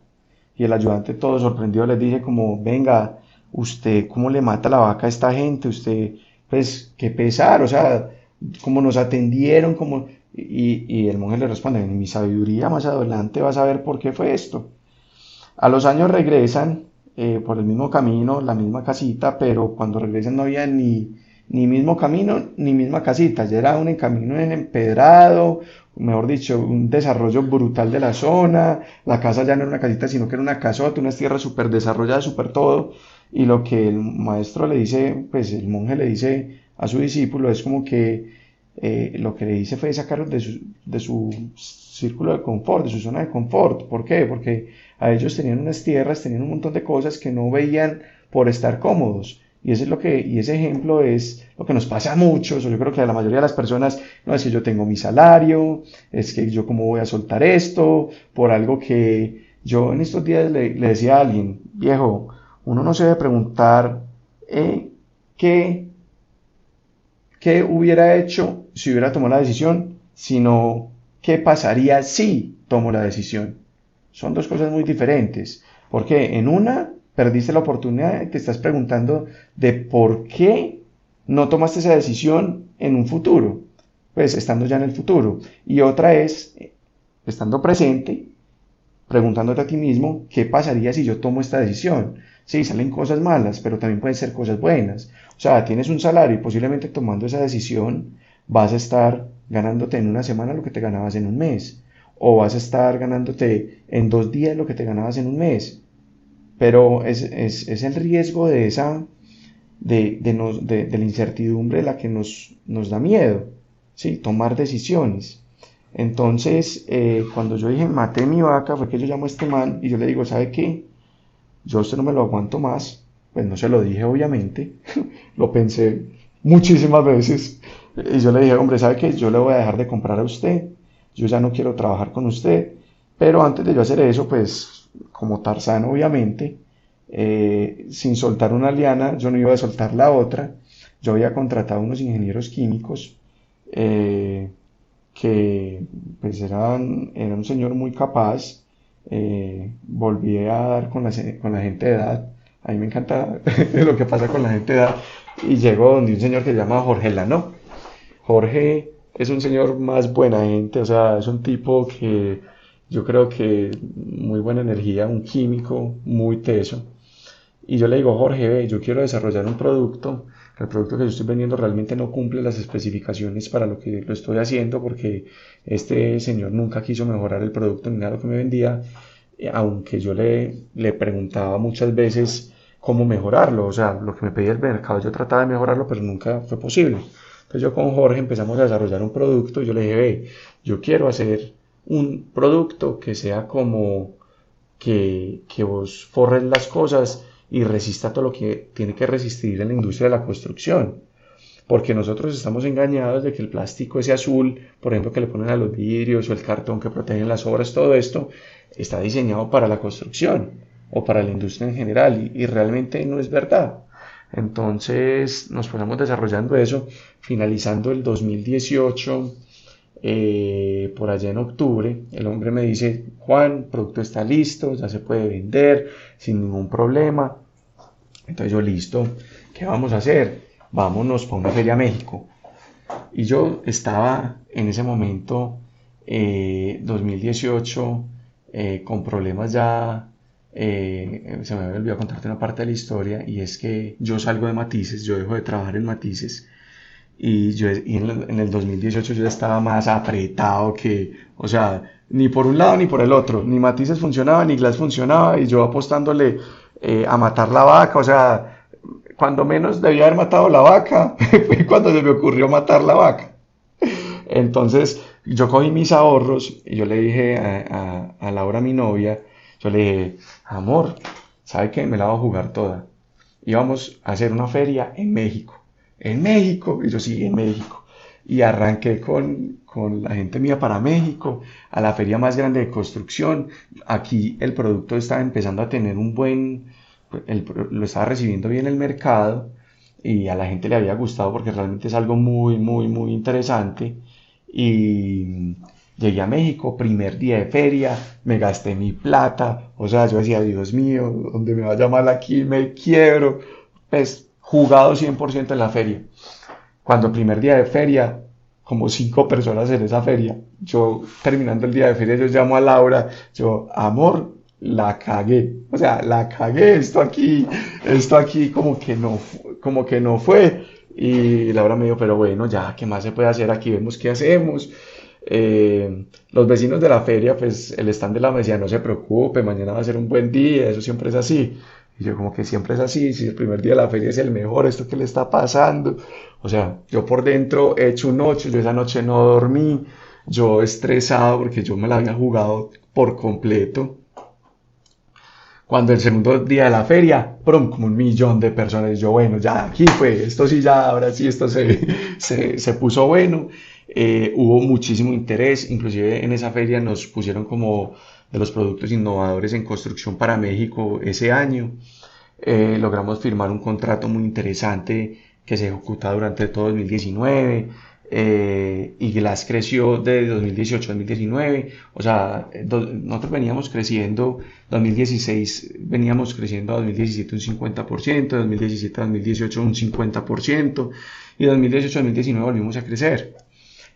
Y el ayudante todo sorprendido les dice como, venga, usted, ¿cómo le mata la vaca a esta gente? Usted, pues, qué pesar, o sea, cómo nos atendieron, como... Y, y el monje le responde, en mi sabiduría más adelante vas a ver por qué fue esto. A los años regresan eh, por el mismo camino, la misma casita, pero cuando regresan no había ni, ni mismo camino ni misma casita, ya era un camino empedrado, mejor dicho, un desarrollo brutal de la zona, la casa ya no era una casita, sino que era una casota, unas tierras súper desarrolladas, súper todo, y lo que el maestro le dice, pues el monje le dice a su discípulo es como que eh, lo que le dice fue sacarlos de su, de su círculo de confort, de su zona de confort. ¿Por qué? Porque a ellos tenían unas tierras, tenían un montón de cosas que no veían por estar cómodos. Y ese, es lo que, y ese ejemplo es lo que nos pasa a muchos, yo creo que a la mayoría de las personas, no es que yo tengo mi salario, es que yo cómo voy a soltar esto, por algo que yo en estos días le, decía a alguien, viejo, uno no se debe preguntar eh, qué, qué hubiera hecho si hubiera tomado la decisión, sino qué pasaría si tomo la decisión. Son dos cosas muy diferentes. Porque en una perdiste la oportunidad y te estás preguntando de por qué no tomaste esa decisión en un futuro, pues estando ya en el futuro. Y otra es, estando presente, preguntándote a ti mismo, ¿qué pasaría si yo tomo esta decisión? Sí, salen cosas malas, pero también pueden ser cosas buenas. O sea, tienes un salario y posiblemente tomando esa decisión vas a estar ganándote en una semana lo que te ganabas en un mes o vas a estar ganándote en dos días lo que te ganabas en un mes. Pero es, el riesgo de esa, de, de, la incertidumbre la que nos, nos da miedo, ¿sí? tomar decisiones. Entonces, eh, cuando yo dije maté mi vaca, fue que yo llamo a este man y yo le digo, ¿sabe qué? yo a usted no me lo aguanto más, pues no se lo dije obviamente, [LAUGHS] lo pensé muchísimas veces, y yo le dije, hombre, ¿sabe qué? Yo le voy a dejar de comprar a usted, yo ya no quiero trabajar con usted, pero antes de yo hacer eso, pues como Tarzán obviamente, eh, sin soltar una liana, yo no iba a soltar la otra, yo había contratado unos ingenieros químicos, eh, que pues eran, era un señor muy capaz, eh, volví a dar con la, con la gente de edad, a mí me encanta [LAUGHS] lo que pasa con la gente de edad, y llegó donde un señor que se llama Jorge Lano. Jorge es un señor más buena gente, o sea, es un tipo que yo creo que muy buena energía, un químico muy teso. Y yo le digo, Jorge, ve, yo quiero desarrollar un producto el producto que yo estoy vendiendo realmente no cumple las especificaciones para lo que lo estoy haciendo porque este señor nunca quiso mejorar el producto ni nada lo que me vendía, eh, aunque yo le, le preguntaba muchas veces cómo mejorarlo, o sea, lo que me pedía el mercado yo trataba de mejorarlo, pero nunca fue posible. Entonces yo con Jorge empezamos a desarrollar un producto yo le dije, ve, yo quiero hacer un producto que sea como que, que vos forres las cosas y resista todo lo que tiene que resistir en la industria de la construcción. Porque nosotros estamos engañados de que el plástico ese azul, por ejemplo, que le ponen a los vidrios o el cartón que protegen las obras, todo esto está diseñado para la construcción o para la industria en general y, realmente no es verdad. Entonces nos ponemos desarrollando eso, finalizando el 2018, eh, por allá en octubre, el hombre me dice, Juan, producto está listo, ya se puede vender sin ningún problema. Entonces yo, listo, ¿qué vamos a hacer? Vámonos para una feria a México. Y yo estaba en ese momento, 2018, eh, eh, con problemas ya, se me había olvidado contarte una parte de la historia, y es que yo salgo de Matices, yo dejo de trabajar en Matices, y, yo, en, el 2018 yo estaba más apretado que, o sea, ni por un lado ni por el otro, ni Matices funcionaba, ni Glass funcionaba, y yo apostándole eh, a matar la vaca, o sea, cuando menos debía haber matado la vaca, [LAUGHS] fue cuando se me ocurrió matar la vaca. Entonces, yo cogí mis ahorros y yo le dije a, a, a Laura, mi novia, yo le dije, amor, ¿sabe qué? Me la voy a jugar toda. Íbamos a hacer una feria en México en México, y yo sí, en México. Y arranqué con, con la gente mía para México, a la feria más grande de construcción. Aquí el producto estaba empezando a tener un buen, lo estaba recibiendo bien el mercado y a la gente le había gustado porque realmente es algo muy, muy, muy interesante. Y llegué a México, primer día de feria, me gasté mi plata, o sea, yo decía, Dios mío, donde me va a llamar aquí me quiebro. Pues jugado 100% en la feria. Cuando primer día de feria, como cinco personas en esa feria, yo terminando el día de feria, yo llamo a Laura, yo, amor, la cagué, o sea, la cagué, esto aquí, esto aquí como que no, como que no fue. Y Laura me dijo, pero bueno, ya, ¿qué más se puede hacer aquí? Vemos qué hacemos. Eh, los vecinos de la feria, pues el stand de la me no se preocupe, mañana va a ser un buen día, eso siempre es así. Y yo como que siempre es así, si el primer día de la feria es el mejor, esto que le está pasando. O sea, yo por dentro he hecho un 8, yo esa noche no dormí, yo estresado porque yo me la había jugado por completo. Cuando el segundo día de la feria, prum, como un millón de personas, yo bueno, ya aquí fue, esto sí ya, ahora sí, esto se, [LAUGHS] se, se puso bueno. Eh, hubo muchísimo interés, inclusive en esa feria nos pusieron como de los productos innovadores en construcción para México ese año. Eh, logramos firmar un contrato muy interesante que se ejecuta durante todo 2019 eh, y Glass creció de 2018 a 2019, o sea, nosotros veníamos creciendo, 2016 veníamos creciendo a 2017 un 50%, 2017 a 2018 un 50% y 2018 a 2019 volvimos a crecer.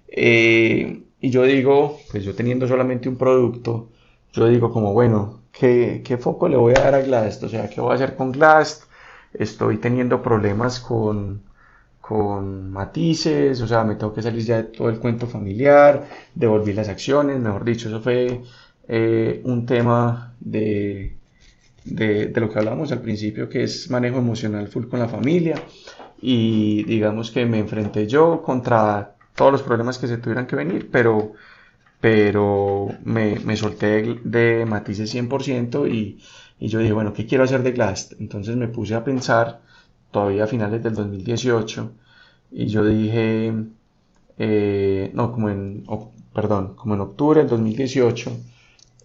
Eh, y yo digo, pues yo teniendo solamente un producto, yo digo como, bueno, ¿qué, ¿qué, foco le voy a dar a Glast? O sea, ¿qué voy a hacer con Glast? Estoy teniendo problemas con, con matices, o sea, me tengo que salir ya de todo el cuento familiar, devolví las acciones, mejor dicho, eso fue eh, un tema de, de, de, lo que hablábamos al principio, que es manejo emocional full con la familia, y digamos que me enfrenté yo contra todos los problemas que se tuvieran que venir, pero pero me, me solté de, matices 100% y, Y yo dije, bueno, ¿qué quiero hacer de Glast? Entonces me puse a pensar, todavía a finales del 2018, y yo dije, eh, no, como en, perdón, como en octubre del 2018,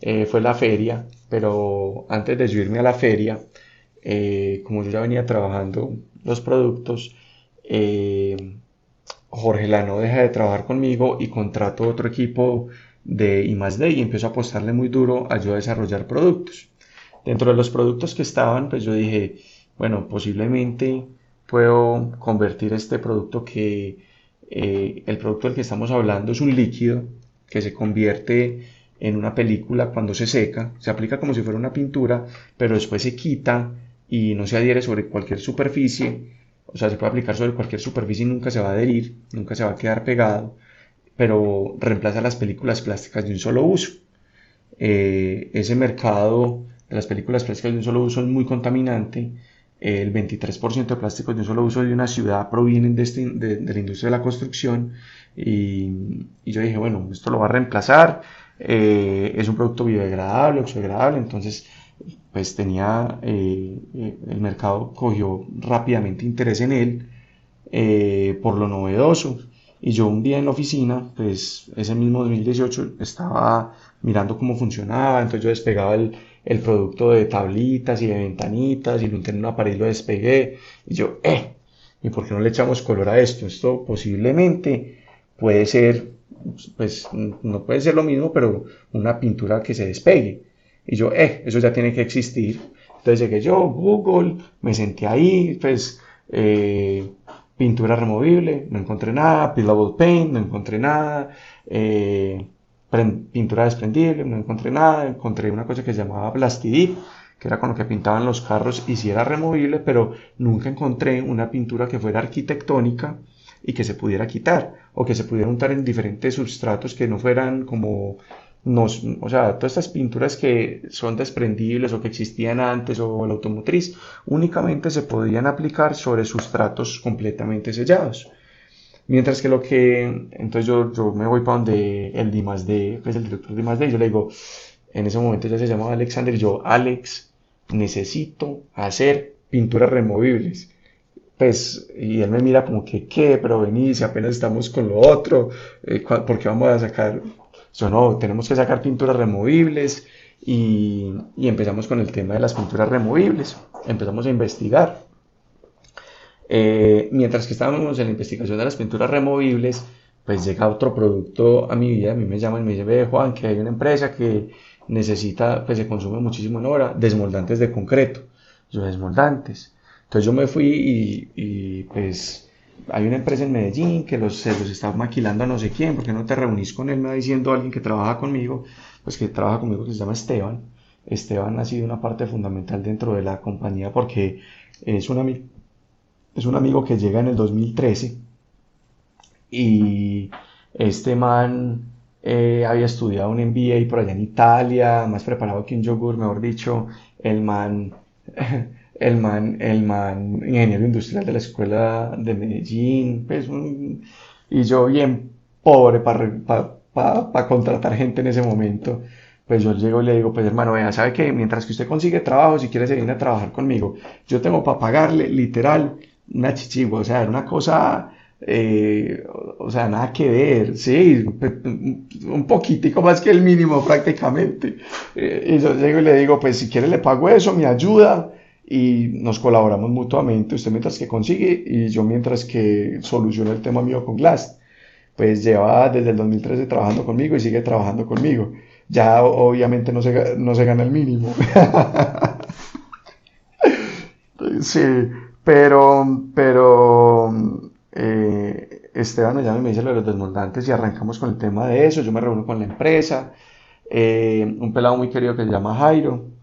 eh, fue la feria, pero antes de subirme a la feria, eh, como yo ya venía trabajando los productos, Jorge Lano deja de trabajar conmigo y contrato otro equipo de I+D y empiezo a apostarle muy duro a yo desarrollar productos. Dentro de los productos que estaban, pues yo dije, bueno, posiblemente puedo convertir este producto que eh, el producto del que estamos hablando es un líquido que se convierte en una película cuando se seca, se aplica como si fuera una pintura, pero después se quita y no se adhiere sobre cualquier superficie, o sea, se puede aplicar sobre cualquier superficie y nunca se va a adherir, nunca se va a quedar pegado, pero reemplaza las películas plásticas de un solo uso. Eh, ese mercado de las películas plásticas de un solo uso es muy contaminante. El 23% de plásticos de un solo uso de una ciudad provienen de, este, de, la industria de la construcción. Y, y, yo dije, bueno, esto lo va a reemplazar. Eh, es un producto biodegradable, oxodegradable. Entonces, pues tenía, eh, eh, el mercado cogió rápidamente interés en él por lo novedoso. Y yo un día en la oficina, pues ese mismo 2018, estaba mirando cómo funcionaba. Entonces yo despegaba el, el producto de tablitas y de ventanitas y lo intenté en una pared y lo despegué. Y yo, eh, ¿y por qué no le echamos color a esto? Esto posiblemente puede ser, pues no puede ser lo mismo, pero una pintura que se despegue. Y yo, eh, eso ya tiene que existir. Entonces llegué yo, Google, me senté ahí, pues, eh, pintura removible, no encontré nada, Pillable Paint, no encontré nada, eh, pintura desprendible, no encontré nada, encontré una cosa que se llamaba Plastidip, que era con lo que pintaban los carros y si era removible, pero nunca encontré una pintura que fuera arquitectónica y que se pudiera quitar o que se pudiera untar en diferentes sustratos que no fueran como nos, o sea, todas estas pinturas que son desprendibles o que existían antes o la automotriz únicamente se podían aplicar sobre sustratos completamente sellados. Mientras que lo que, entonces yo, yo me voy para donde el D más D, pues el director de más D, yo le digo, en ese momento ya se llamaba Alexander, y yo, Alex, necesito hacer pinturas removibles. Pues, y él me mira como que, ¿qué? Pero vení, si apenas estamos con lo otro, eh, ¿por qué vamos a sacar? Yo no, tenemos que sacar pinturas removibles y, y empezamos con el tema de las pinturas removibles. Empezamos a investigar. Eh, mientras que estábamos en la investigación de las pinturas removibles, pues llega otro producto a mi vida, a mí me llaman y me dice, ve Juan, que hay una empresa que necesita, pues se consume muchísimo en hora, desmoldantes de concreto. Yo, desmoldantes. Entonces yo me fui y, pues hay una empresa en Medellín que los, se los está maquilando a no sé quién, porque no te reunís con él, me va diciendo alguien que trabaja conmigo, pues que trabaja conmigo que se llama Esteban. Esteban ha sido una parte fundamental dentro de la compañía porque es un amigo es un amigo que llega en el 2013 y este man eh, había estudiado un MBA por allá en Italia, más preparado que un yogur, mejor dicho, el man, [LAUGHS] el man, el man, ingeniero industrial de la escuela de Medellín, pues y yo bien pobre para contratar gente en ese momento. Pues yo llego y le digo, pues hermano, vea, ¿sabe que Mientras que usted consigue trabajo, si quiere se viene a trabajar conmigo, yo tengo para pagarle literal una chichigua, o sea, era una cosa, eh, o sea, nada que ver, sí, un poquitico más que el mínimo prácticamente. Eh, y yo llego y le digo, pues si quiere le pago eso, me ayuda y nos colaboramos mutuamente, usted mientras que consigue y yo mientras que soluciona el tema mío con Glass. Pues lleva desde el 2013 trabajando conmigo y sigue trabajando conmigo. Ya obviamente no se, no se gana el mínimo. [LAUGHS] sí, pero, pero eh, Esteban me llama y me dice lo de los desmoldantes y arrancamos con el tema de eso. Yo me reúno con la empresa, eh, un pelado muy querido que se llama Jairo.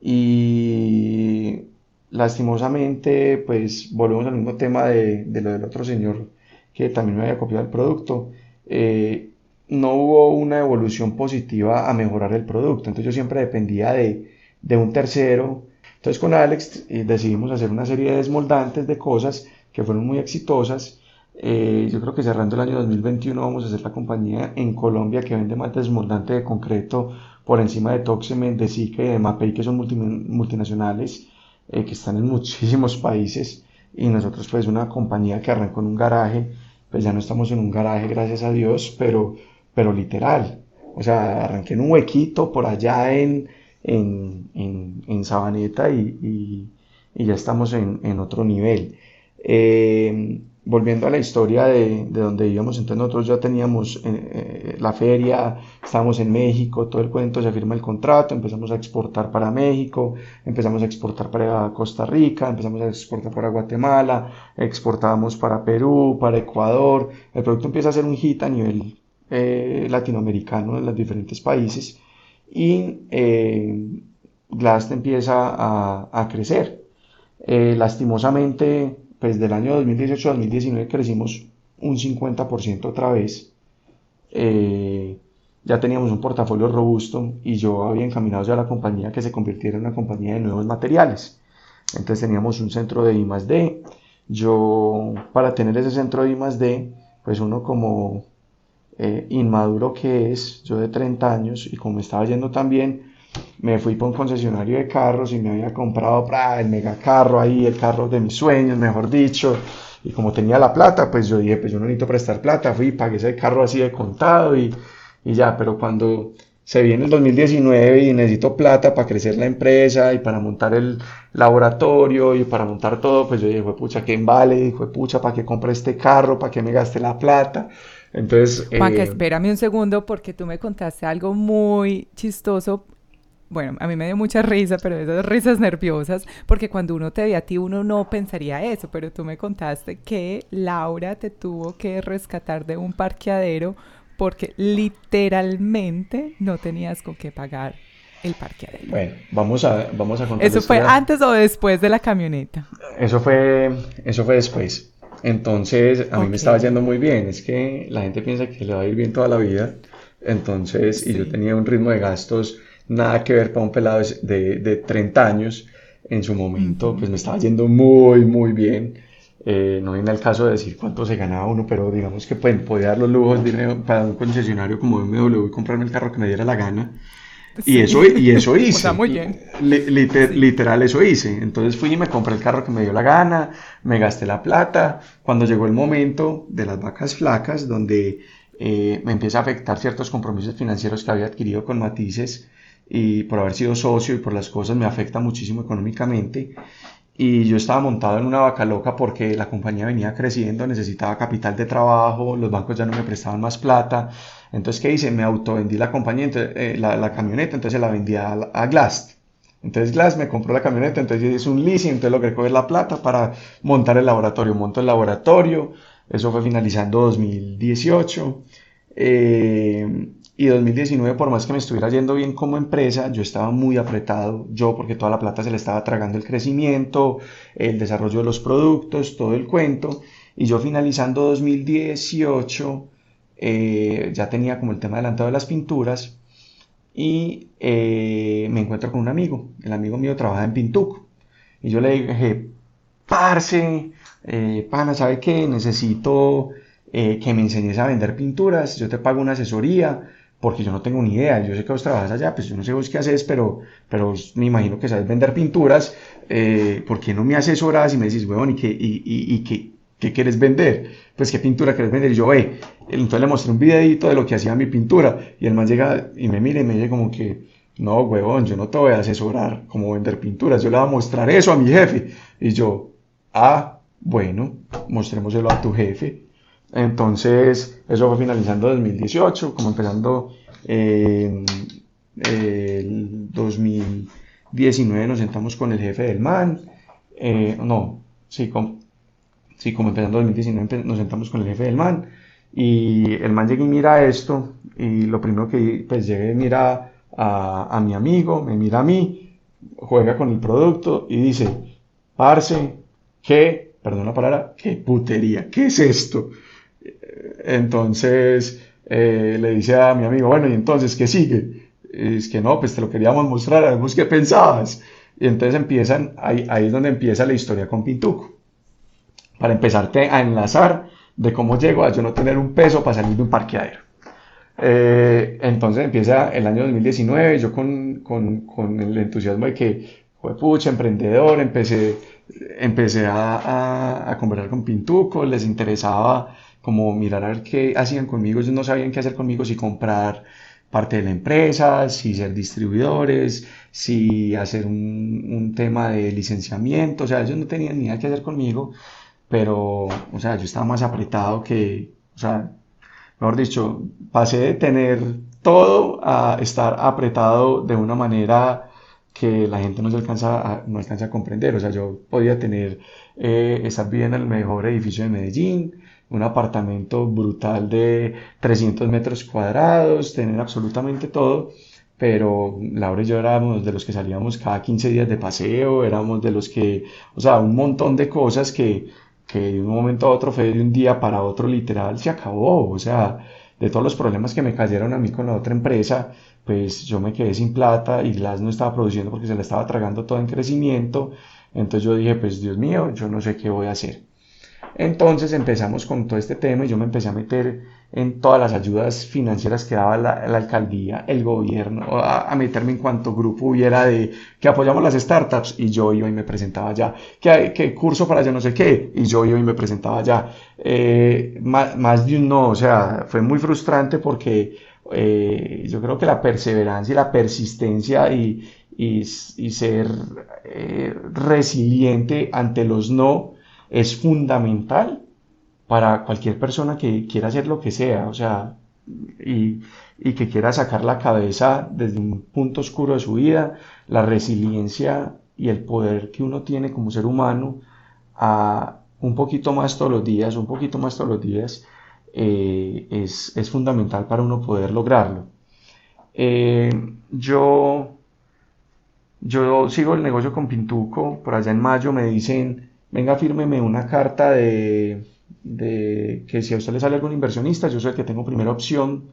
Y lastimosamente, pues volvemos al mismo tema de, lo del otro señor que también me había copiado el producto. Eh, no hubo una evolución positiva a mejorar el producto. Entonces yo siempre dependía de, de un tercero entonces con Alex eh, decidimos hacer una serie de desmoldantes de cosas que fueron muy exitosas Eh, yo creo que cerrando el año 2021 vamos a ser la compañía en Colombia que vende más desmoldante de concreto por encima de Toxemen, de Zika y de Mapei, que son multinacionales eh, que están en muchísimos países. Y nosotros pues una compañía que arrancó en un garaje, pues ya no estamos en un garaje, gracias a Dios, pero, pero literal. O sea, arranqué en un huequito por allá en, en, en, Sabaneta y, y, ya estamos en, en otro nivel. Eh, volviendo a la historia de, de, donde íbamos, entonces nosotros ya teníamos eh, eh, la feria, estábamos en México, todo el cuento, se firma el contrato, empezamos a exportar para México, empezamos a exportar para Costa Rica, empezamos a exportar para Guatemala, exportábamos para Perú, para Ecuador, el producto empieza a ser un hit a nivel eh, latinoamericano en los diferentes países y eh, Glast empieza a, a crecer. lastimosamente, pues del año 2018 a 2019 crecimos un 50% otra vez. Eh, ya teníamos un portafolio robusto y yo había encaminado ya a la compañía que se convirtiera en una compañía de nuevos materiales. Entonces teníamos un centro de I. Yo, para tener ese centro de I pues uno como eh, inmaduro que es, yo de 30 años y como estaba yendo tan bien, me fui por un concesionario de carros y me había comprado el mega carro ahí, el carro de mis sueños, mejor dicho. Y como tenía la plata, pues yo dije, pues yo no necesito prestar plata, fui y pagué ese carro así de contado y, y ya, pero cuando se viene el 2019 y necesito plata para crecer la empresa y para montar el laboratorio y para montar todo, pues yo dije, pucha, ¿quién vale? Fue pucha, ¿para qué compre este carro? ¿Para qué me gaste la plata? Entonces...
Juanca, eh... espérame un segundo porque tú me contaste algo muy chistoso bueno, a mí me dio mucha risa, pero esas risas nerviosas, porque cuando uno te ve a ti, uno no pensaría eso, pero tú me contaste que Laura te tuvo que rescatar de un parqueadero porque literalmente no tenías con qué pagar el parqueadero.
Bueno, vamos a, vamos a contar.
¿Eso fue antes o después de la camioneta?
Eso fue, eso fue después. Entonces, a mí me estaba yendo muy bien. Es que la gente piensa que le va a ir bien toda la vida. Entonces, y yo tenía un ritmo de gastos nada que ver para un pelado de, de 30 años. En su momento, pues me estaba yendo muy, muy bien. Eh, no viene el caso de decir cuánto se ganaba uno, pero digamos que pueden, podía dar los lujos de irme para un concesionario como BMW y comprarme el carro que me diera la gana. Y, eso, y eso [LAUGHS] hice.
muy bien.
Literal, eso hice. Entonces fui y me compré el carro que me dio la gana, me gasté la plata. Cuando llegó el momento de las vacas flacas, donde eh, me empieza a afectar ciertos compromisos financieros que había adquirido con Matices, y por haber sido socio y por las cosas me afecta muchísimo económicamente. Y yo estaba montado en una vaca loca porque la compañía venía creciendo, necesitaba capital de trabajo, los bancos ya no me prestaban más plata. Entonces, ¿qué hice? Me autovendí la compañía, eh, la, la, camioneta, entonces la vendí a, a Glass. Entonces Glass me compró la camioneta, entonces hice un leasing, entonces lo que es la plata para montar el laboratorio. Monto el laboratorio, eso fue finalizando 2018. Eh, y 2019, por más que me estuviera yendo bien como empresa, yo estaba muy apretado, yo porque toda la plata se le estaba tragando el crecimiento, el desarrollo de los productos, todo el cuento. Y yo finalizando 2018, eh, ya tenía como el tema adelantado de las pinturas y eh, me encuentro con un amigo. El amigo mío trabaja en Pintuc. Y yo le dije, parce, eh, pana, ¿sabe qué? Necesito que me enseñes a vender pinturas, yo te pago una asesoría porque yo no tengo ni idea. Yo sé que vos trabajas allá, pues yo no sé vos qué haces, pero, pero me imagino que sabes vender pinturas. Eh, ¿Por qué no me asesoras y me dices, weón, ¿y qué, y, y, y qué, qué quieres vender? Pues qué pintura quieres vender. Y yo, ve, entonces le mostré un videito de lo que hacía mi pintura. Y el man llega y me mira y me dice como que, no, huevón, yo no te voy a asesorar cómo vender pinturas. Yo le voy a mostrar eso a mi jefe. Y yo, ah, bueno, mostrémoselo a tu jefe. Entonces, eso fue finalizando 2018, como empezando eh, el 2019 nos sentamos con el jefe del MAN, eh, no, sí, como, sí, como empezando 2019 nos sentamos con el jefe del MAN y el MAN llega y mira esto y lo primero que pues llega y mira a, a mi amigo, me mira a mí, juega con el producto y dice, parce, ¿qué? Perdón la palabra, ¿qué putería? ¿Qué es esto? Entonces eh, le dice a mi amigo, bueno, ¿y entonces qué sigue? es que no, pues te lo queríamos mostrar, a qué pensabas. Y entonces empiezan, ahí, ahí es donde empieza la historia con Pintuco. Para empezarte a enlazar de cómo llego a yo no tener un peso para salir de un parqueadero. Eh, entonces empieza el año 2019, yo con, con, con el entusiasmo de que, fue pucha, emprendedor, empecé, empecé a, a, a, conversar con Pintuco, les interesaba como mirar a ver qué hacían conmigo, ellos no sabían qué hacer conmigo, si comprar parte de la empresa, si ser distribuidores, si hacer un, un tema de licenciamiento, o sea, ellos no tenían ni idea qué hacer conmigo, pero, o sea, yo estaba más apretado que, o sea, mejor dicho, pasé de tener todo a estar apretado de una manera que la gente no se alcanza a, no alcanza a comprender. O sea, yo podía tener, eh, estar viviendo en el mejor edificio de Medellín, un apartamento brutal de 300 metros cuadrados, tener absolutamente todo, pero Laura y yo éramos de los que salíamos cada 15 días de paseo, éramos de los que, o sea, un montón de cosas que, que de un momento a otro fue de un día para otro literal se acabó, o sea, de todos los problemas que me cayeron a mí con la otra empresa, pues yo me quedé sin plata y Glass no estaba produciendo porque se la estaba tragando todo en crecimiento, entonces yo dije, pues Dios mío, yo no sé qué voy a hacer. Entonces empezamos con todo este tema y yo me empecé a meter en todas las ayudas financieras que daba la, alcaldía, el gobierno, a, meterme en cuanto grupo hubiera de que apoyamos las startups y yo iba y me presentaba ya, que, curso para yo no sé qué y yo iba y me presentaba ya. Eh, más, de un no, o sea, fue muy frustrante porque eh, yo creo que la perseverancia y la persistencia y ser eh, resiliente ante los no es fundamental para cualquier persona que quiera hacer lo que sea, o sea, y, y, que quiera sacar la cabeza desde un punto oscuro de su vida, la resiliencia y el poder que uno tiene como ser humano a un poquito más todos los días, un poquito más todos los días, eh, es, es, fundamental para uno poder lograrlo. Eh, yo, yo sigo el negocio con Pintuco, por allá en mayo me dicen, venga, fírmeme una carta de, que si a usted le sale algún inversionista, yo soy el que tengo primera opción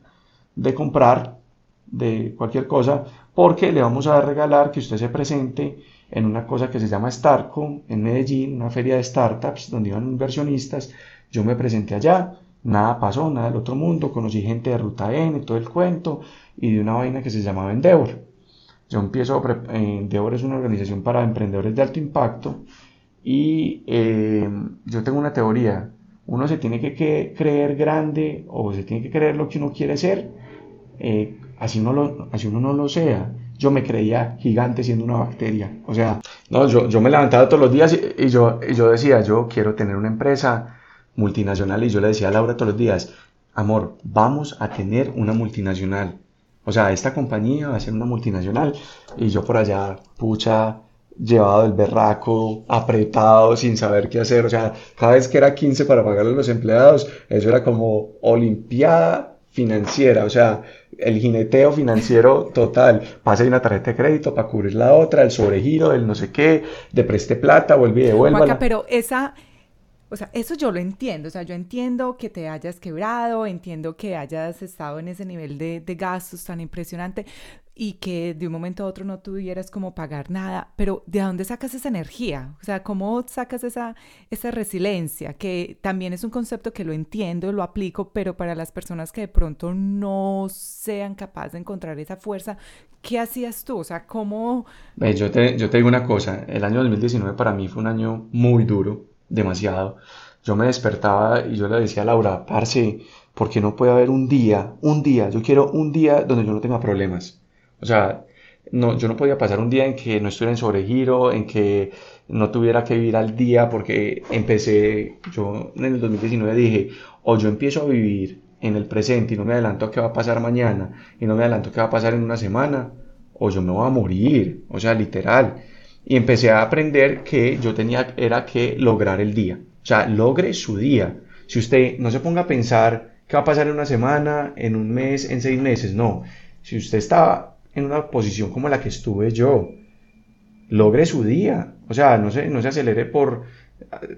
de comprar de cualquier cosa, porque le vamos a regalar que usted se presente en una cosa que se llama Starco en Medellín, una feria de startups donde iban inversionistas. Yo me presenté allá, nada pasó, nada del otro mundo, conocí gente de Ruta N, todo el cuento, y de una vaina que se llamaba Endeavor. Yo empiezo, Endeavor es una organización para emprendedores de alto impacto, y eh, yo tengo una teoría, uno se tiene que, creer grande o se tiene que creer lo que uno quiere ser, eh, así, uno lo, así uno no lo sea. Yo me creía gigante siendo una bacteria. O sea, no, yo, yo me levantaba todos los días y, yo, y yo decía, yo quiero tener una empresa multinacional y yo le decía a Laura todos los días, amor, vamos a tener una multinacional. O sea, esta compañía va a ser una multinacional y yo por allá, pucha, llevado el berraco, apretado, sin saber qué hacer. O sea, cada vez que era 15 para pagarle a los empleados, eso era como olimpiada financiera, o sea, el jineteo financiero total. Pasa una tarjeta de crédito para cubrir la otra, el sobregiro, el no sé qué, de preste plata, vuelve y devuelva.
pero esa, o sea, eso yo lo entiendo, o sea, yo entiendo que te hayas quebrado, entiendo que hayas estado en ese nivel de, de gastos tan impresionante, y que de un momento a otro no tuvieras como pagar nada, pero ¿de dónde sacas esa energía? O sea, ¿cómo sacas esa, esa resiliencia? Que también es un concepto que lo entiendo, lo aplico, pero para las personas que de pronto no sean capaces de encontrar esa fuerza, ¿qué hacías tú? O sea, ¿cómo...?
Yo te, yo te digo una cosa, el año 2019 para mí fue un año muy duro, demasiado. Yo me despertaba y yo le decía a Laura, parce, ¿por qué no puede haber un día, un día, yo quiero un día donde yo no tenga problemas? O sea, no, yo no podía pasar un día en que no estuviera en sobregiro, en que no tuviera que vivir al día, porque empecé, yo en el 2019 dije, o yo empiezo a vivir en el presente y no me adelanto a qué va a pasar mañana y no me adelanto a qué va a pasar en una semana, o yo me voy a morir, o sea, literal. Y empecé a aprender que yo tenía, era que lograr el día, o sea, logre su día. Si usted no se ponga a pensar qué va a pasar en una semana, en un mes, en seis meses, no. Si usted está en una posición como la que estuve yo. Logre su día. O sea, no se, no se acelere por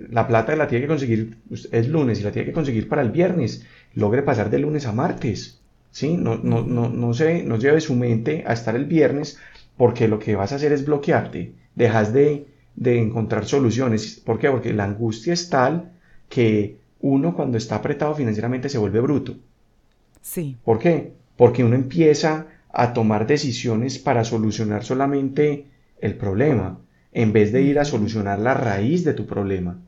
la plata la tiene que conseguir, es lunes y la tiene que conseguir para el viernes. Logre pasar de lunes a martes. ¿sí? No, no, no, no, se, no lleve su mente a estar el viernes porque lo que vas a hacer es bloquearte. Dejas de, de encontrar soluciones. ¿Por qué? Porque la angustia es tal que uno cuando está apretado financieramente se vuelve bruto.
Sí.
¿Por qué? Porque uno empieza a tomar decisiones para solucionar solamente el problema, en vez de ir a solucionar la raíz de tu problema.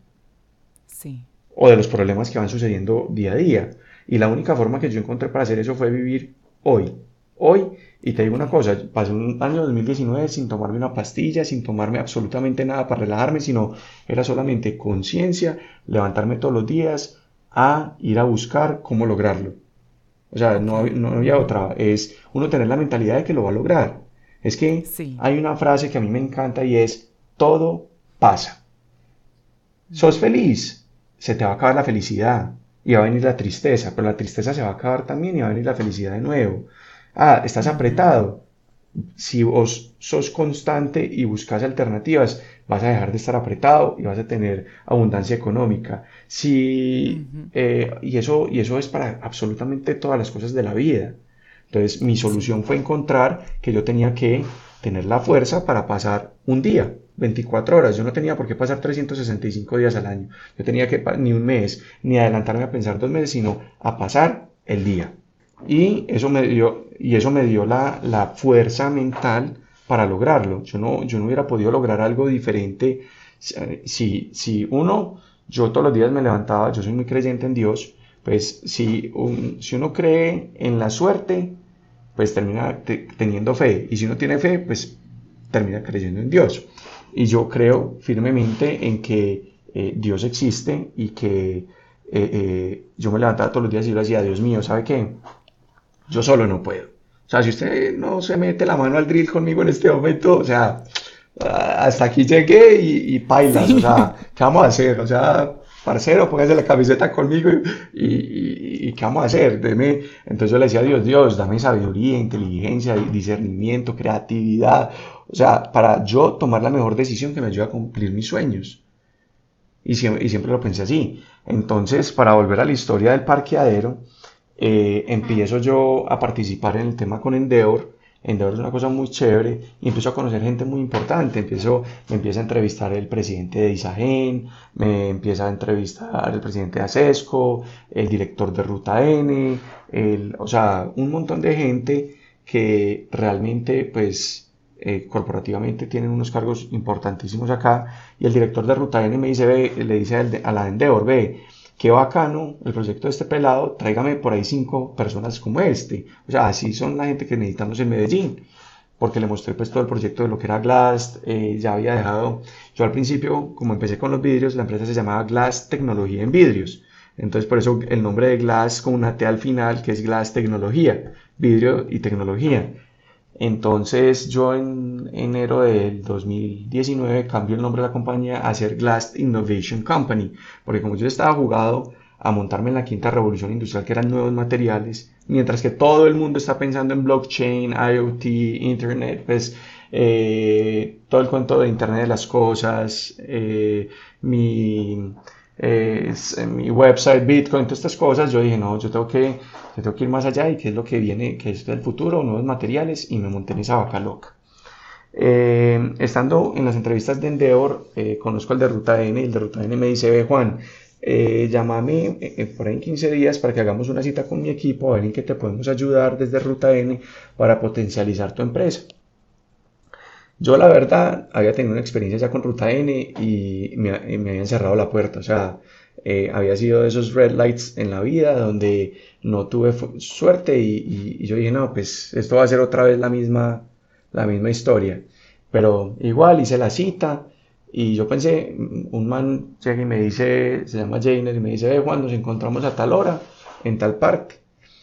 Sí.
O de los problemas que van sucediendo día a día. Y la única forma que yo encontré para hacer eso fue vivir hoy. Hoy, y te digo una cosa, pasé un año 2019 sin tomarme una pastilla, sin tomarme absolutamente nada para relajarme, sino era solamente conciencia, levantarme todos los días a ir a buscar cómo lograrlo. O sea, no, no había otra, es uno tener la mentalidad de que lo va a lograr. Es que
Sí.
hay una frase que a mí me encanta y es, todo pasa. ¿Sos feliz? Se te va a acabar la felicidad y va a venir la tristeza, pero la tristeza se va a acabar también y va a venir la felicidad de nuevo. Ah, estás apretado. Si vos sos constante y buscas alternativas, vas a dejar de estar apretado y vas a tener abundancia económica. Si, eh, y eso, y eso es para absolutamente todas las cosas de la vida. Entonces, mi solución fue encontrar que yo tenía que tener la fuerza para pasar un día, 24 horas. Yo no tenía por qué pasar 365 días al año. Yo tenía que ni un mes, ni adelantarme a pensar dos meses, sino a pasar el día. Y eso me dio, y eso me dio la, la fuerza mental para lograrlo. Yo no, yo no hubiera podido lograr algo diferente si, si uno, yo todos los días me levantaba, yo soy muy creyente en Dios, pues si, si uno cree en la suerte, pues termina te- teniendo fe. Y si uno tiene fe, pues termina creyendo en Dios. Y yo creo firmemente en que eh, Dios existe y que eh, eh, yo me levantaba todos los días y yo decía, Dios mío, ¿sabe qué? Yo solo no puedo. O sea, si usted no se mete la mano al drill conmigo en este momento, o sea, ah, hasta aquí llegué y, y pailas, o sea, ¿qué vamos a hacer? O sea, parcero, póngase la camiseta conmigo y, y- y ¿qué vamos a hacer? Deme. Entonces yo le decía a Dios, Dios, dame sabiduría, inteligencia, discernimiento, creatividad, o sea, para yo tomar la mejor decisión que me ayude a cumplir mis sueños. Y siempre, y siempre lo pensé así. Entonces, para volver a la historia del parqueadero, eh, empiezo yo a participar en el tema con Endeavor. Endeavor es una cosa muy chévere y empiezo a conocer gente muy importante. Empiezo, me empieza a entrevistar el presidente de Isagen, me empieza a entrevistar el presidente de ASESCO, el director de Ruta N, el, o sea, un montón de gente que realmente, pues, eh, corporativamente tienen unos cargos importantísimos acá. Y el director de Ruta N me dice, ve, le dice a la de Endeavor, ve, qué bacano el proyecto de este pelado, tráigame por ahí cinco personas como este. O sea, así son la gente que necesitamos en Medellín. Porque le mostré pues todo el proyecto de lo que era Glass, eh, ya había dejado, yo al principio, como empecé con los vidrios, la empresa se llamaba Glass Tecnología en Vidrios. Entonces por eso el nombre de Glass con una T al final, que es Glass Tecnología, vidrio y tecnología. Entonces yo en enero del 2019 cambio el nombre de la compañía a ser Glass Innovation Company, porque como yo estaba jugado a montarme en la quinta revolución industrial que eran nuevos materiales, mientras que todo el mundo está pensando en blockchain, IoT, Internet, pues eh, todo el cuento de Internet de las cosas, eh, mi, mi website, Bitcoin, todas estas cosas, yo dije, no, yo tengo que, tengo que ir más allá y qué es lo que viene, que es el futuro, nuevos materiales, y me monté en esa vaca loca. Eh, estando en las entrevistas de Endeavor, eh, conozco al de Ruta N y el de Ruta N me dice, ve Juan, eh, llámame eh, por ahí en 15 días para que hagamos una cita con mi equipo, a ver en qué te podemos ayudar desde Ruta N para potencializar tu empresa. Yo la verdad había tenido una experiencia ya con Ruta N y me, y me habían cerrado la puerta, o sea, eh, había sido de esos red lights en la vida donde no tuve suerte y, y- yo dije, no, pues esto va a ser otra vez la misma, la misma historia. Pero igual hice la cita y yo pensé, un man llega y me dice, se llama Jainer y me dice, ve Juan, nos encontramos a tal hora en tal parque.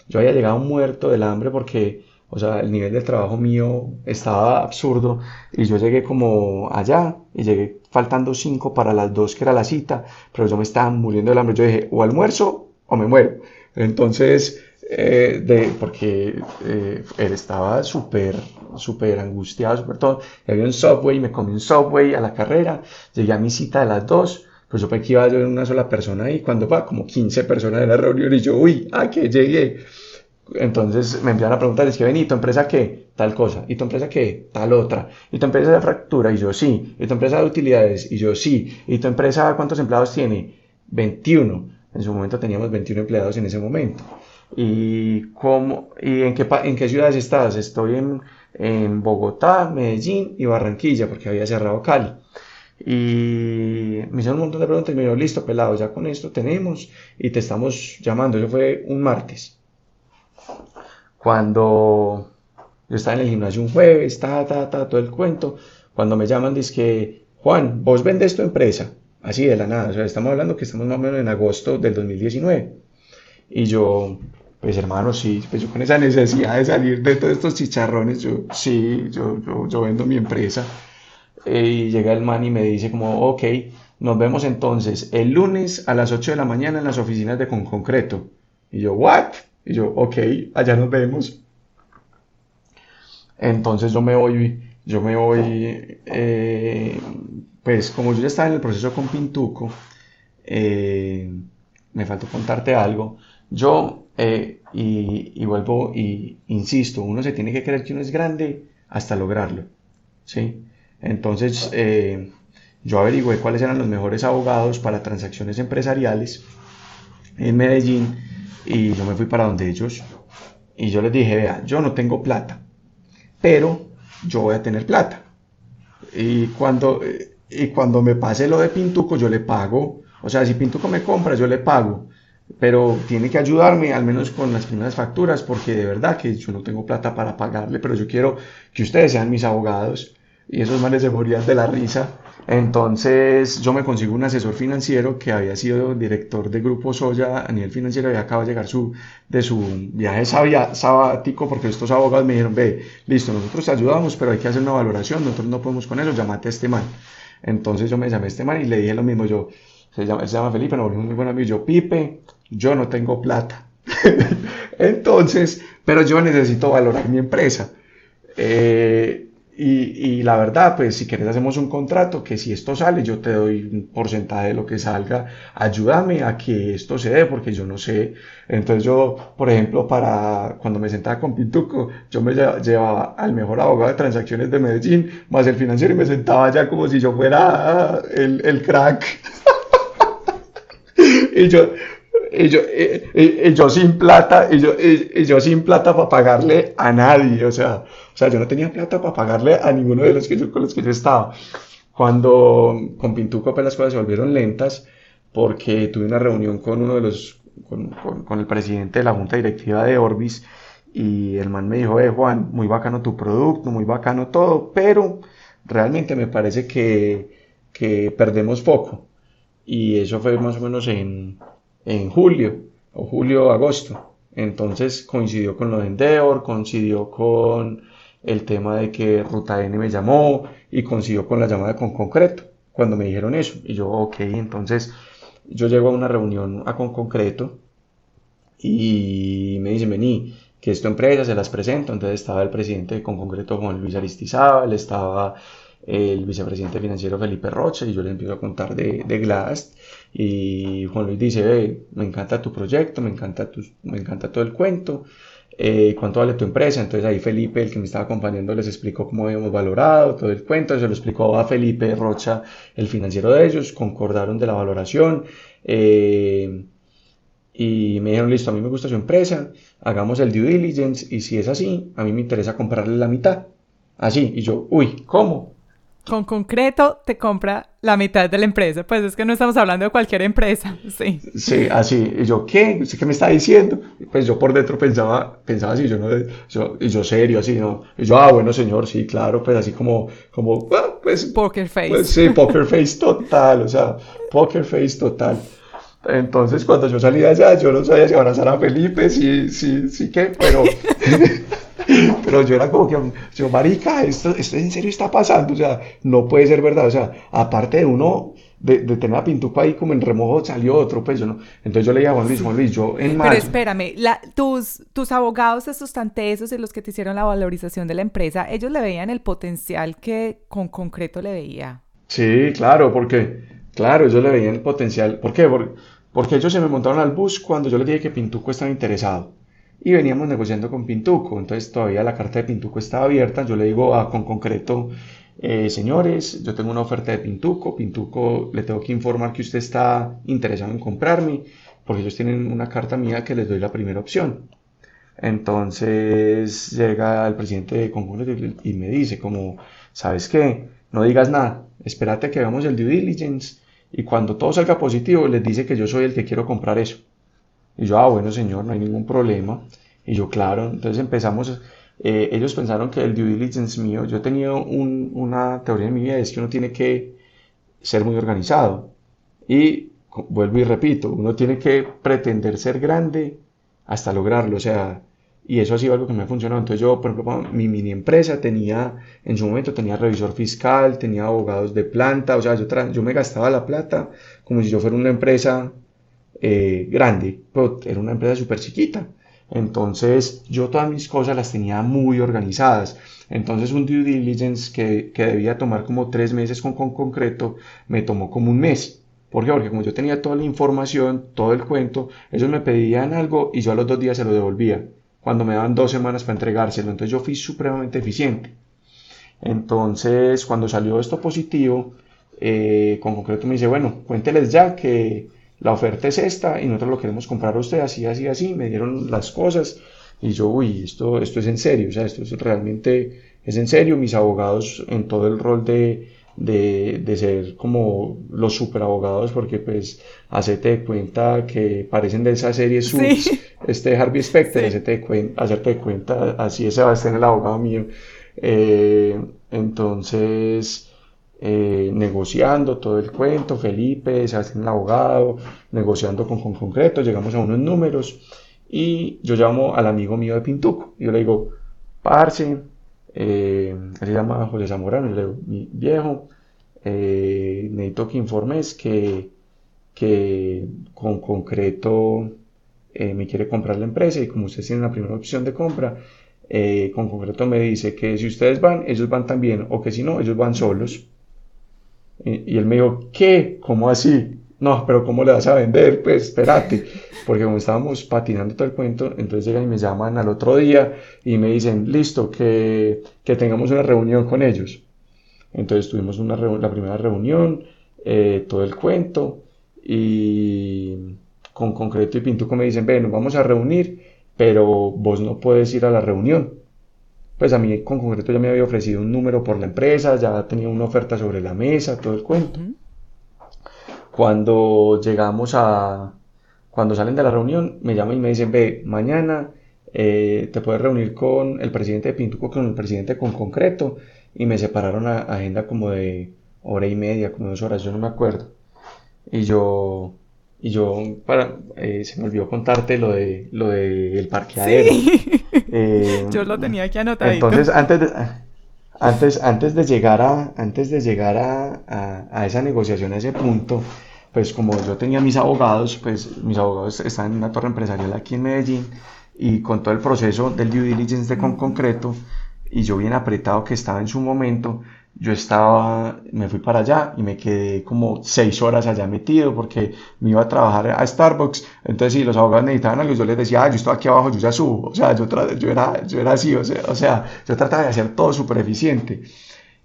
Yo había llegado muerto del hambre porque, o sea, el nivel de trabajo mío estaba absurdo y yo llegué como allá y llegué faltando cinco para las dos que era la cita, pero yo me estaba muriendo del hambre. Yo dije, o almuerzo o me muero. Entonces, eh, de, porque eh, él estaba súper, súper angustiado, súper todo. Y había un subway, me comí un subway a la carrera, llegué a mi cita de las dos. Pues yo pensé que iba a ser una sola persona y cuando va como 15 personas en la reunión y yo, uy, ¿a qué llegué? Entonces me empiezan a preguntar, es que ven, ¿y tu empresa qué? Tal cosa. ¿Y tu empresa qué? Tal otra. ¿Y tu empresa de fractura? Y yo sí. ¿Y tu empresa de utilidades? Y yo sí. ¿Y tu empresa cuántos empleados tiene? 21. En su momento teníamos 21 empleados en ese momento. ¿Y, cómo, y en, qué, en qué ciudades estás? Estoy en, en Bogotá, Medellín y Barranquilla, porque había cerrado Cali. Y me hicieron un montón de preguntas y me dijeron, listo, pelado, ya con esto tenemos y te estamos llamando. Eso fue un martes. Cuando yo estaba en el gimnasio un jueves, ta, ta, ta, todo el cuento. Cuando me llaman, dice que, Juan, vos vendes tu empresa. Así de la nada. O sea, estamos hablando que estamos más o menos en agosto del 2019. Y yo, pues hermano, sí, pues yo con esa necesidad de salir de todos estos chicharrones, yo, sí, yo, yo, yo vendo mi empresa. Eh, y llega el man y me dice como, ok, nos vemos entonces el lunes a las 8 de la mañana en las oficinas de Con Concreto. Y yo, ¿what? Y yo, ok, allá nos vemos. Entonces yo me voy, yo me voy, eh, pues como yo ya estaba en el proceso con Pintuco, eh, me faltó contarte algo. Yo, y, y, vuelvo y insisto, uno se tiene que creer que uno es grande hasta lograrlo, ¿sí? Entonces, eh, yo averigüé cuáles eran los mejores abogados para transacciones empresariales en Medellín y yo me fui para donde ellos y yo les dije, vea, yo no tengo plata, pero yo voy a tener plata. Y cuando, y cuando me pase lo de Pintuco, yo le pago. O sea, si Pintuco me compra, yo le pago. Pero tiene que ayudarme al menos con las primeras facturas, porque de verdad que yo no tengo plata para pagarle, pero yo quiero que ustedes sean mis abogados y esos manes se morían de la risa. Entonces yo me consigo un asesor financiero que había sido director de Grupo Soya a nivel financiero y acaba de llegar su, de su viaje sabático porque estos abogados me dijeron, ve, listo, nosotros te ayudamos, pero hay que hacer una valoración, nosotros no podemos con eso, llámate a este man. Entonces yo me llamé a este man y le dije lo mismo, yo, se llama, se llama Felipe, nos volvimos muy buenos amigos, yo, Pipe, yo no tengo plata. [LAUGHS] Entonces, pero yo necesito valorar mi empresa. Eh, y, la verdad, pues si quieres hacemos un contrato que si esto sale, yo te doy un porcentaje de lo que salga. Ayúdame a que esto se dé, porque yo no sé. Entonces yo, por ejemplo, para cuando me sentaba con Pintuco, yo me llevaba al mejor abogado de transacciones de Medellín, más el financiero, y me sentaba ya como si yo fuera el, el crack. [LAUGHS] y yo, y yo, y, yo sin plata, y yo, yo sin plata para pagarle a nadie, o sea, o sea, yo no tenía plata para pagarle a ninguno de los que yo, con los que yo estaba. Cuando con Pintuco pues las cosas se volvieron lentas, porque tuve una reunión con uno de los, con, con, el presidente de la junta directiva de Orbis, y el man me dijo, eh, Juan, muy bacano tu producto, muy bacano todo, pero realmente me parece que, que perdemos foco. Y eso fue más o menos en, en julio, o julio-agosto. Entonces coincidió con lo de Endeavor, coincidió con el tema de que Ruta N me llamó y coincidió con la llamada con concreto, cuando me dijeron eso. Y yo, ok, entonces yo llego a una reunión a con concreto y me dicen, vení, que esta empresa se las presento. Entonces estaba el presidente de con concreto Juan Luis Aristizábal, estaba el vicepresidente financiero Felipe Rocha y yo le empiezo a contar de, de Glass y Juan Luis dice, me encanta tu proyecto, me encanta, todo el cuento, eh, ¿cuánto vale tu empresa? Entonces ahí Felipe, el que me estaba acompañando, les explicó cómo habíamos valorado todo el cuento, se lo explicó a Felipe Rocha, el financiero de ellos, concordaron de la valoración. Eh, y me dijeron, listo, a mí me gusta su empresa, hagamos el due diligence y si es así, a mí me interesa comprarle la mitad. Así, y yo, uy, ¿cómo?
con concreto te compra la mitad de la empresa. Pues es que no estamos hablando de cualquier empresa, [LAUGHS] sí.
Sí, así. Y yo, ¿qué? ¿Qué me está diciendo? Pues yo por dentro pensaba, pensaba así, yo no, yo, y yo serio, así, ¿no? Y yo, ah, bueno, señor, sí, claro, pues así como, como, ah, pues.
Poker face.
Pues, sí, poker face total, o sea, poker face total. Entonces, cuando yo salí de allá, yo no sabía si abrazar a Felipe, sí, sí, sí, ¿qué? Pero... [LAUGHS] Pero yo era como que, yo, marica, esto, esto en serio está pasando, o sea, no puede ser verdad, o sea, aparte de uno, de, de, tener a Pintuco ahí como en remojo, salió otro, pues yo no. Entonces yo le dije a Juan Luis, Juan Luis, yo en mayo...
Pero espérame, la, tus, tus abogados, estos tan tesos y los que te hicieron la valorización de la empresa, ellos le veían el potencial que con concreto le veía.
Sí, claro, porque, claro, ellos le veían el potencial. ¿Por qué? Porque, porque ellos se me montaron al bus cuando yo les dije que Pintuco estaba interesado y veníamos negociando con Pintuco. Entonces todavía la carta de Pintuco estaba abierta. Yo le digo a, con concreto, eh, señores, yo tengo una oferta de Pintuco. Pintuco le tengo que informar que usted está interesado en comprarme. porque ellos tienen una carta mía que les doy la primera opción. Entonces llega el presidente de concurso y me dice como, ¿sabes qué? No digas nada, espérate que hagamos el due diligence y cuando todo salga positivo les dice que yo soy el que quiero comprar eso. Y yo, ah, bueno señor, no hay ningún problema. Y yo, claro, entonces empezamos, eh, ellos pensaron que el due diligence mío, yo tenía una teoría en mi vida, es que uno tiene que ser muy organizado. Y vuelvo y repito, uno tiene que pretender ser grande hasta lograrlo, o sea, y eso ha sido algo que me ha funcionado. Entonces yo, por ejemplo, mi mini empresa tenía, en su momento tenía revisor fiscal, tenía abogados de planta, o sea, yo, yo me gastaba la plata como si yo fuera una empresa eh, grande, pero era una empresa súper chiquita. Entonces yo todas mis cosas las tenía muy organizadas. Entonces un due diligence que, que debía tomar como tres meses con, con concreto, me tomó como un mes. ¿Por qué? Porque como yo tenía toda la información, todo el cuento, ellos me pedían algo y yo a los dos días se lo devolvía, cuando me daban dos semanas para entregárselo. Entonces yo fui supremamente eficiente. Entonces cuando salió esto positivo, eh, con concreto me dice, bueno, cuénteles ya que la oferta es esta y nosotros lo queremos comprar a usted así, así, así. Me dieron las cosas y yo, uy, esto, esto es en serio, o sea, esto es realmente es en serio. Mis abogados en todo el rol de de, de, ser como los super abogados porque pues hacerte cuenta que parecen de esa serie Suits, este Harvey Specter, hacerte, cuenta, hacerte cuenta, así es Sebastián el abogado mío. Eh, entonces, eh, negociando todo el cuento, Felipe, Sebastián el abogado, negociando con, con concreto, llegamos a unos números y yo llamo al amigo mío de Pintuco, yo le digo, parce, eh, él se llama José Zamorano, mi viejo, eh, necesito que informes que, que con concreto eh, me quiere comprar la empresa y como ustedes tienen la primera opción de compra, eh, con concreto me dice que si ustedes van, ellos van también, o que si no, ellos van solos. Y, él me dijo, ¿qué? ¿Cómo así? No, pero ¿cómo le vas a vender? Pues espérate porque como estábamos patinando todo el cuento, entonces llegan y me llaman al otro día y me dicen, listo, que, que tengamos una reunión con ellos. Entonces tuvimos una la primera reunión, eh, todo el cuento, y con concreto y pintuco me dicen, nos vamos a reunir, pero vos no puedes ir a la reunión. Pues a mí con concreto ya me había ofrecido un número por la empresa, ya tenía una oferta sobre la mesa, todo el cuento. Cuando llegamos a, cuando salen de la reunión, me llaman y me dicen, ve, mañana eh, te puedes reunir con el presidente de Pintuco, con el presidente con concreto, y me separaron a agenda como de hora y media, como dos horas, yo no me acuerdo. Y yo, y yo, para, eh, se me olvidó contarte lo de lo de el parqueadero. [LAUGHS]
Eh, yo lo tenía aquí anotado.
Entonces, antes de, antes, antes de llegar a, antes de llegar a, a, a esa negociación, a ese punto, pues como yo tenía mis abogados, pues mis abogados están en una torre empresarial aquí en Medellín y con todo el proceso del due diligence de con concreto y yo bien apretado que estaba en su momento, yo estaba, me fui para allá y me quedé como seis horas allá metido porque me iba a trabajar a Starbucks. Entonces, si los abogados necesitaban algo, yo les decía, ah, yo estoy aquí abajo, yo ya subo. O sea, yo, yo, era, yo era así, o sea, o yo trataba de hacer todo súper eficiente.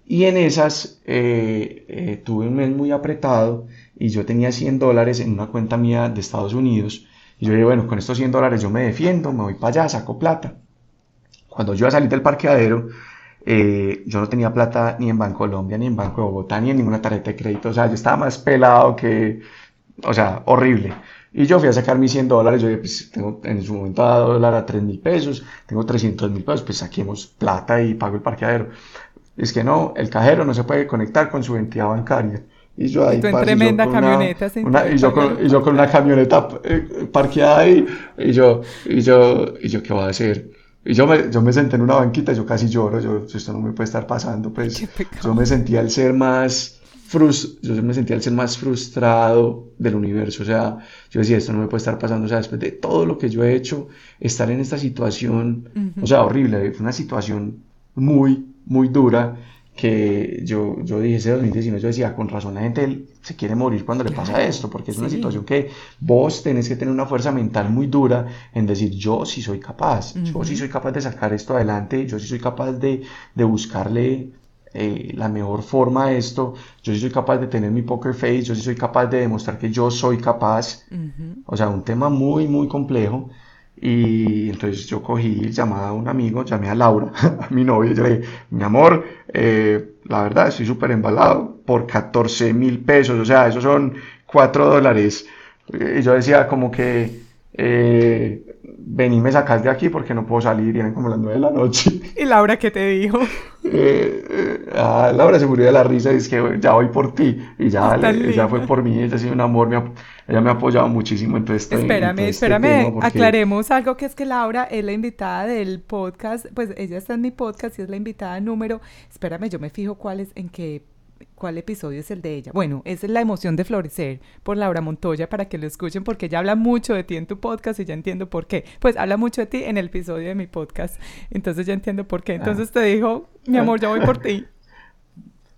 Y en esas eh, eh, tuve un mes muy apretado y yo tenía 100 dólares en una cuenta mía de Estados Unidos. Y yo dije, bueno, con estos 100 dólares yo me defiendo, me voy para allá, saco plata. Cuando yo iba a salir del parqueadero, eh, yo no tenía plata ni en Banco Colombia, ni en Banco de Bogotá, ni en ninguna tarjeta de crédito. O sea, yo estaba más pelado que, o sea, horrible. Y yo fui a sacar mis 100 dólares, yo dije, pues tengo en su momento a dólar a 3 mil pesos, tengo 300 mil pesos, pues saquemos plata y pago el parqueadero. Es que no, el cajero no se puede conectar con su entidad bancaria.
Y yo ahí, y tremenda camioneta.
Una, y, yo con, y yo con una camioneta eh, parqueada ahí, y yo, y yo, y yo, ¿qué voy a hacer? Y yo me, yo me senté en una banquita, yo casi lloro, yo, esto no me puede estar pasando, pues yo me sentía el ser más frust yo me sentía el ser más frustrado del universo, o sea, yo decía, esto no me puede estar pasando, o sea, después de todo lo que yo he hecho, estar en esta situación, o sea, horrible, fue una situación muy, muy dura, que yo, yo dije ese 2019, yo decía, con razón la gente se quiere morir cuando le pasa esto, porque es una situación que vos tenés que tener una fuerza mental muy dura en decir, yo sí soy capaz, yo sí soy capaz de sacar esto adelante, yo sí soy capaz de, de buscarle eh, la mejor forma a esto, yo sí soy capaz de tener mi poker face, yo sí soy capaz de demostrar que yo soy capaz, o sea, un tema muy, muy complejo. Y entonces yo cogí, llamada a un amigo, llamé a Laura, [LAUGHS] a mi novia, y le dije, mi amor, eh, la verdad estoy súper embalado por 14 mil pesos, o sea, esos son 4 dólares. Y yo decía como que, eh, vení, me sacas de aquí porque no puedo salir, y eran como las 9 de la noche. [LAUGHS]
¿Y Laura qué te dijo?
Eh, eh, ah, Laura se murió de la risa y es que ya voy por ti, y ya, ella fue por mí, ella ha sido un amor, me ha, ella me ha apoyado muchísimo, entonces
Espérame, este espérame, aclaremos algo que es que Laura es la invitada del podcast, pues ella está en mi podcast y es la invitada número, espérame, yo me fijo cuál es, en qué ¿Cuál episodio es el de ella? Bueno, esa es La emoción de florecer por Laura Montoya para que lo escuchen porque ella habla mucho de ti en tu podcast y ya entiendo por qué. Pues habla mucho de ti en el episodio de mi podcast. Entonces ya entiendo por qué. Ah. Entonces te dijo, mi amor, ya voy por ti. [LAUGHS]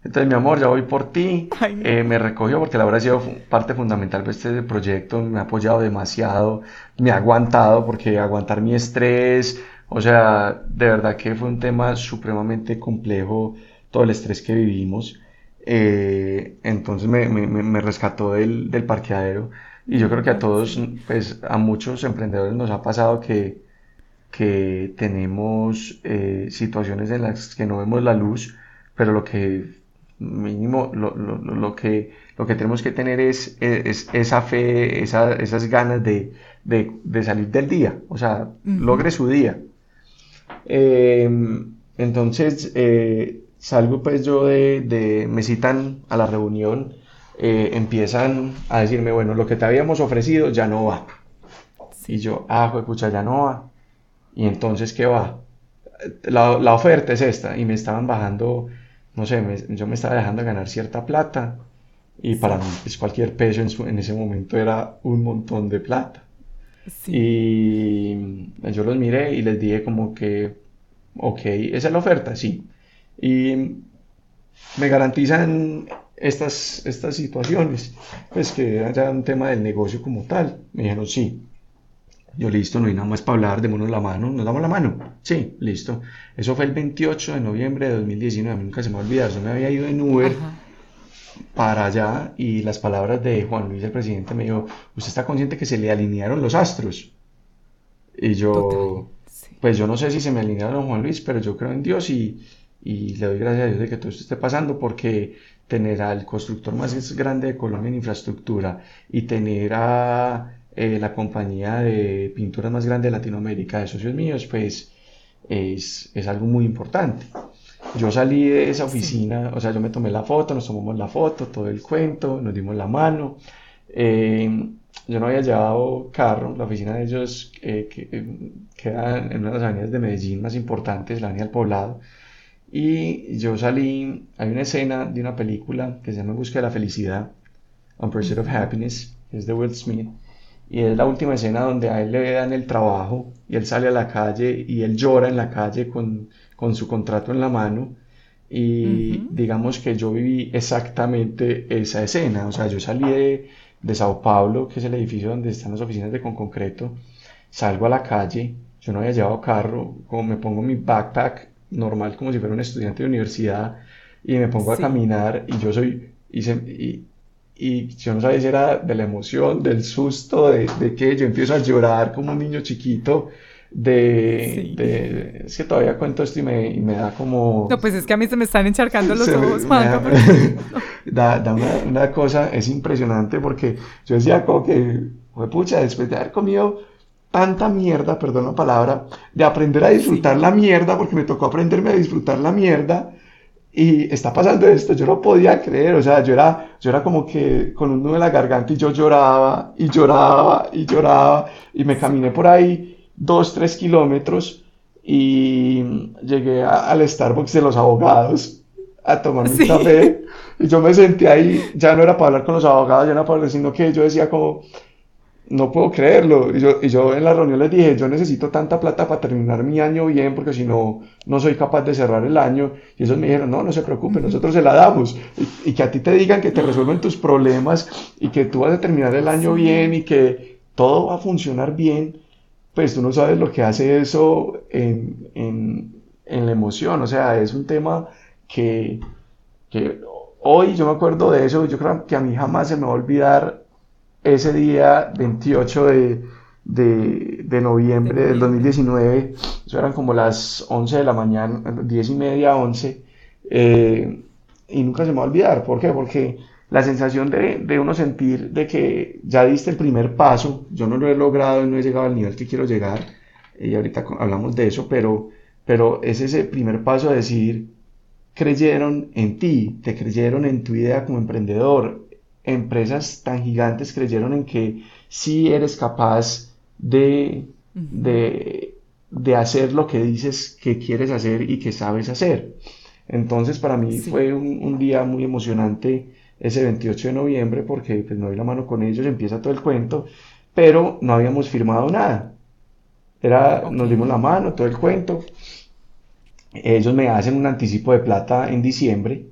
Entonces, mi amor, ya voy por ti. Eh, me recogió porque Laura ha sido parte fundamental de este proyecto. Me ha apoyado demasiado. Me ha aguantado porque aguantar mi estrés. O sea, de verdad que fue un tema supremamente complejo todo el estrés que vivimos. Eh, entonces me, me, me rescató del, del, parqueadero y yo creo que a todos, pues a muchos emprendedores nos ha pasado que, que tenemos eh, situaciones en las que no vemos la luz, pero lo que mínimo, lo, lo, lo que, lo que tenemos que tener es, es esa fe, esa, esas ganas de, de, de, salir del día, o sea, logre su día. Eh, entonces, eh, salgo pues yo de, de me citan a la reunión, eh, empiezan a decirme, bueno, lo que te habíamos ofrecido ya no va. Y yo, ah, escucha, ya no va. Y entonces, ¿qué va? La, la, oferta es esta. Y me estaban bajando, no sé, yo me estaba dejando ganar cierta plata. Y para mí, pues, cualquier peso en, en, ese momento era un montón de plata. Y yo los miré y les dije como que, ok, esa es la oferta, sí y me garantizan estas, estas situaciones, pues que haya un tema del negocio como tal. Me dijeron, sí. Yo listo, no hay nada más para hablar, démonos la mano, nos damos la mano. Sí, listo. Eso fue el 28 de noviembre de 2019, nunca se me olvidar, yo me había ido en Uber para allá y las palabras de Juan Luis, el presidente, me dijo, ¿usted está consciente que se le alinearon los astros? Y yo, pues yo no sé si se me alinearon Juan Luis, pero yo creo en Dios y, y le doy gracias a Dios de que todo esto esté pasando porque tener al constructor más grande de Colombia en infraestructura y tener a eh, la compañía de pinturas más grande de Latinoamérica de socios míos, pues es, es, algo muy importante. Yo salí de esa oficina, o sea, yo me tomé la foto, nos tomamos la foto, todo el cuento, nos dimos la mano. Eh, yo no había llevado carro, la oficina de ellos eh, que, queda en una de las avenidas de Medellín más importantes, la avenida del Poblado. Y yo salí, hay una escena de una película que se llama Busca de la Felicidad, On Pursuit of Happiness, que es de Will Smith, y es la última escena donde a él le dan el trabajo y él sale a la calle y él llora en la calle con, con su contrato en la mano. Y digamos que yo viví exactamente esa escena, o sea, yo salí de, de Sao Paulo, que es el edificio donde están las oficinas de Conconcreto, salgo a la calle, yo no había llevado carro, como me pongo mi backpack normal como si fuera un estudiante de universidad y me pongo a caminar y yo soy y, y, y, yo no sabía si era de la emoción, del susto, de, de, que yo empiezo a llorar como un niño chiquito. De, de, es que todavía cuento esto y me, y me, da como
no pues es que a mí se me están encharcando los [LAUGHS] ojos
da, [LAUGHS] da, da una, una, cosa es impresionante porque yo decía como que pucha después de haber comido tanta mierda, perdón la palabra, de aprender a disfrutar la mierda, porque me tocó aprenderme a disfrutar la mierda. Y está pasando esto, yo no podía creer, o sea, yo era, yo era como que con un nudo en la garganta y yo lloraba y lloraba y lloraba y me caminé por ahí dos, tres kilómetros y llegué al Starbucks de los abogados a tomar un café y yo me senté ahí, ya no era para hablar con los abogados, ya no era para hablar, sino que yo decía como, no puedo creerlo. Y yo, y yo en la reunión les dije, yo necesito tanta plata para terminar mi año bien, porque si no, no soy capaz de cerrar el año. Y ellos me dijeron, no, no se preocupe, nosotros se la damos. Y, que a ti te digan que te resuelven tus problemas y que tú vas a terminar el año bien y que todo va a funcionar bien, pues tú no sabes lo que hace eso en, en, en la emoción. O sea, es un tema que, que hoy yo me acuerdo de eso, yo creo que a mí jamás se me va a olvidar ese día 28 de, de, de noviembre del 2019, eso eran como las 11 de la mañana, 10 y media, 11, eh, y nunca se me va a olvidar, ¿por qué? Porque la sensación de, de, uno sentir de que ya diste el primer paso, yo no lo he logrado y no he llegado al nivel que quiero llegar, y ahorita hablamos de eso, pero, pero es ese primer paso de decir, creyeron en ti, te creyeron en tu idea como emprendedor, empresas tan gigantes creyeron en que sí eres capaz de, de, de, hacer lo que dices que quieres hacer y que sabes hacer. Entonces para mí fue un, un, día muy emocionante ese 28 de noviembre porque pues me doy la mano con ellos, empieza todo el cuento, pero no habíamos firmado nada. Era, Nos dimos la mano, todo el cuento. Ellos me hacen un anticipo de plata en diciembre,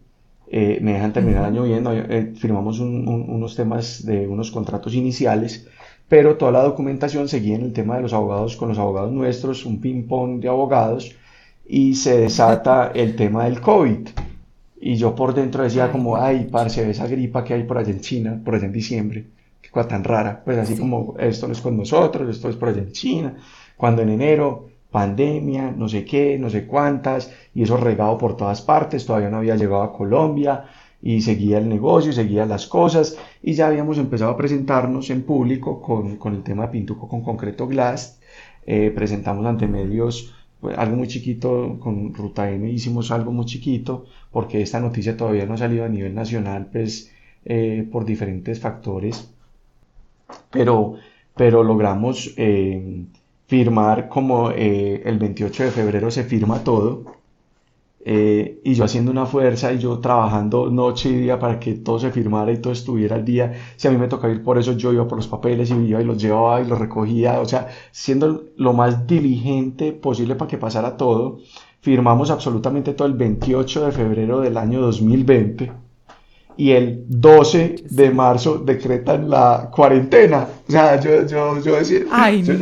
eh, me dejan terminar el año bien, eh, firmamos un, unos temas de unos contratos iniciales pero toda la documentación seguía en el tema de los abogados con los abogados nuestros, un ping-pong de abogados, y se desata el tema del COVID. Y yo por dentro decía como, ay, parce, esa gripa que hay por allá en China, por allá en diciembre, qué cosa tan rara, pues así como esto no es con nosotros, esto es por allá en China, cuando en enero, pandemia, no sé qué, no sé cuántas, y eso regado por todas partes, todavía no había llegado a Colombia, y seguía el negocio, seguía las cosas y ya habíamos empezado a presentarnos en público con, con el tema de Pintuco con Concreto Glass. Eh, presentamos ante medios pues, algo muy chiquito, con Ruta N hicimos algo muy chiquito porque esta noticia todavía no ha salido a nivel nacional pues eh, por diferentes factores, pero, pero logramos eh, firmar como el 28 de febrero se firma todo eh, y yo haciendo una fuerza y yo trabajando noche y día para que todo se firmara y todo estuviera al día. Si a mí me tocaba ir por eso, yo iba por los papeles y iba y los llevaba y los recogía, o sea, siendo lo más diligente posible para que pasara todo. Firmamos absolutamente todo el 28 de febrero del año 2020 y el 12 de marzo decretan la cuarentena. O sea, yo, yo, yo decía,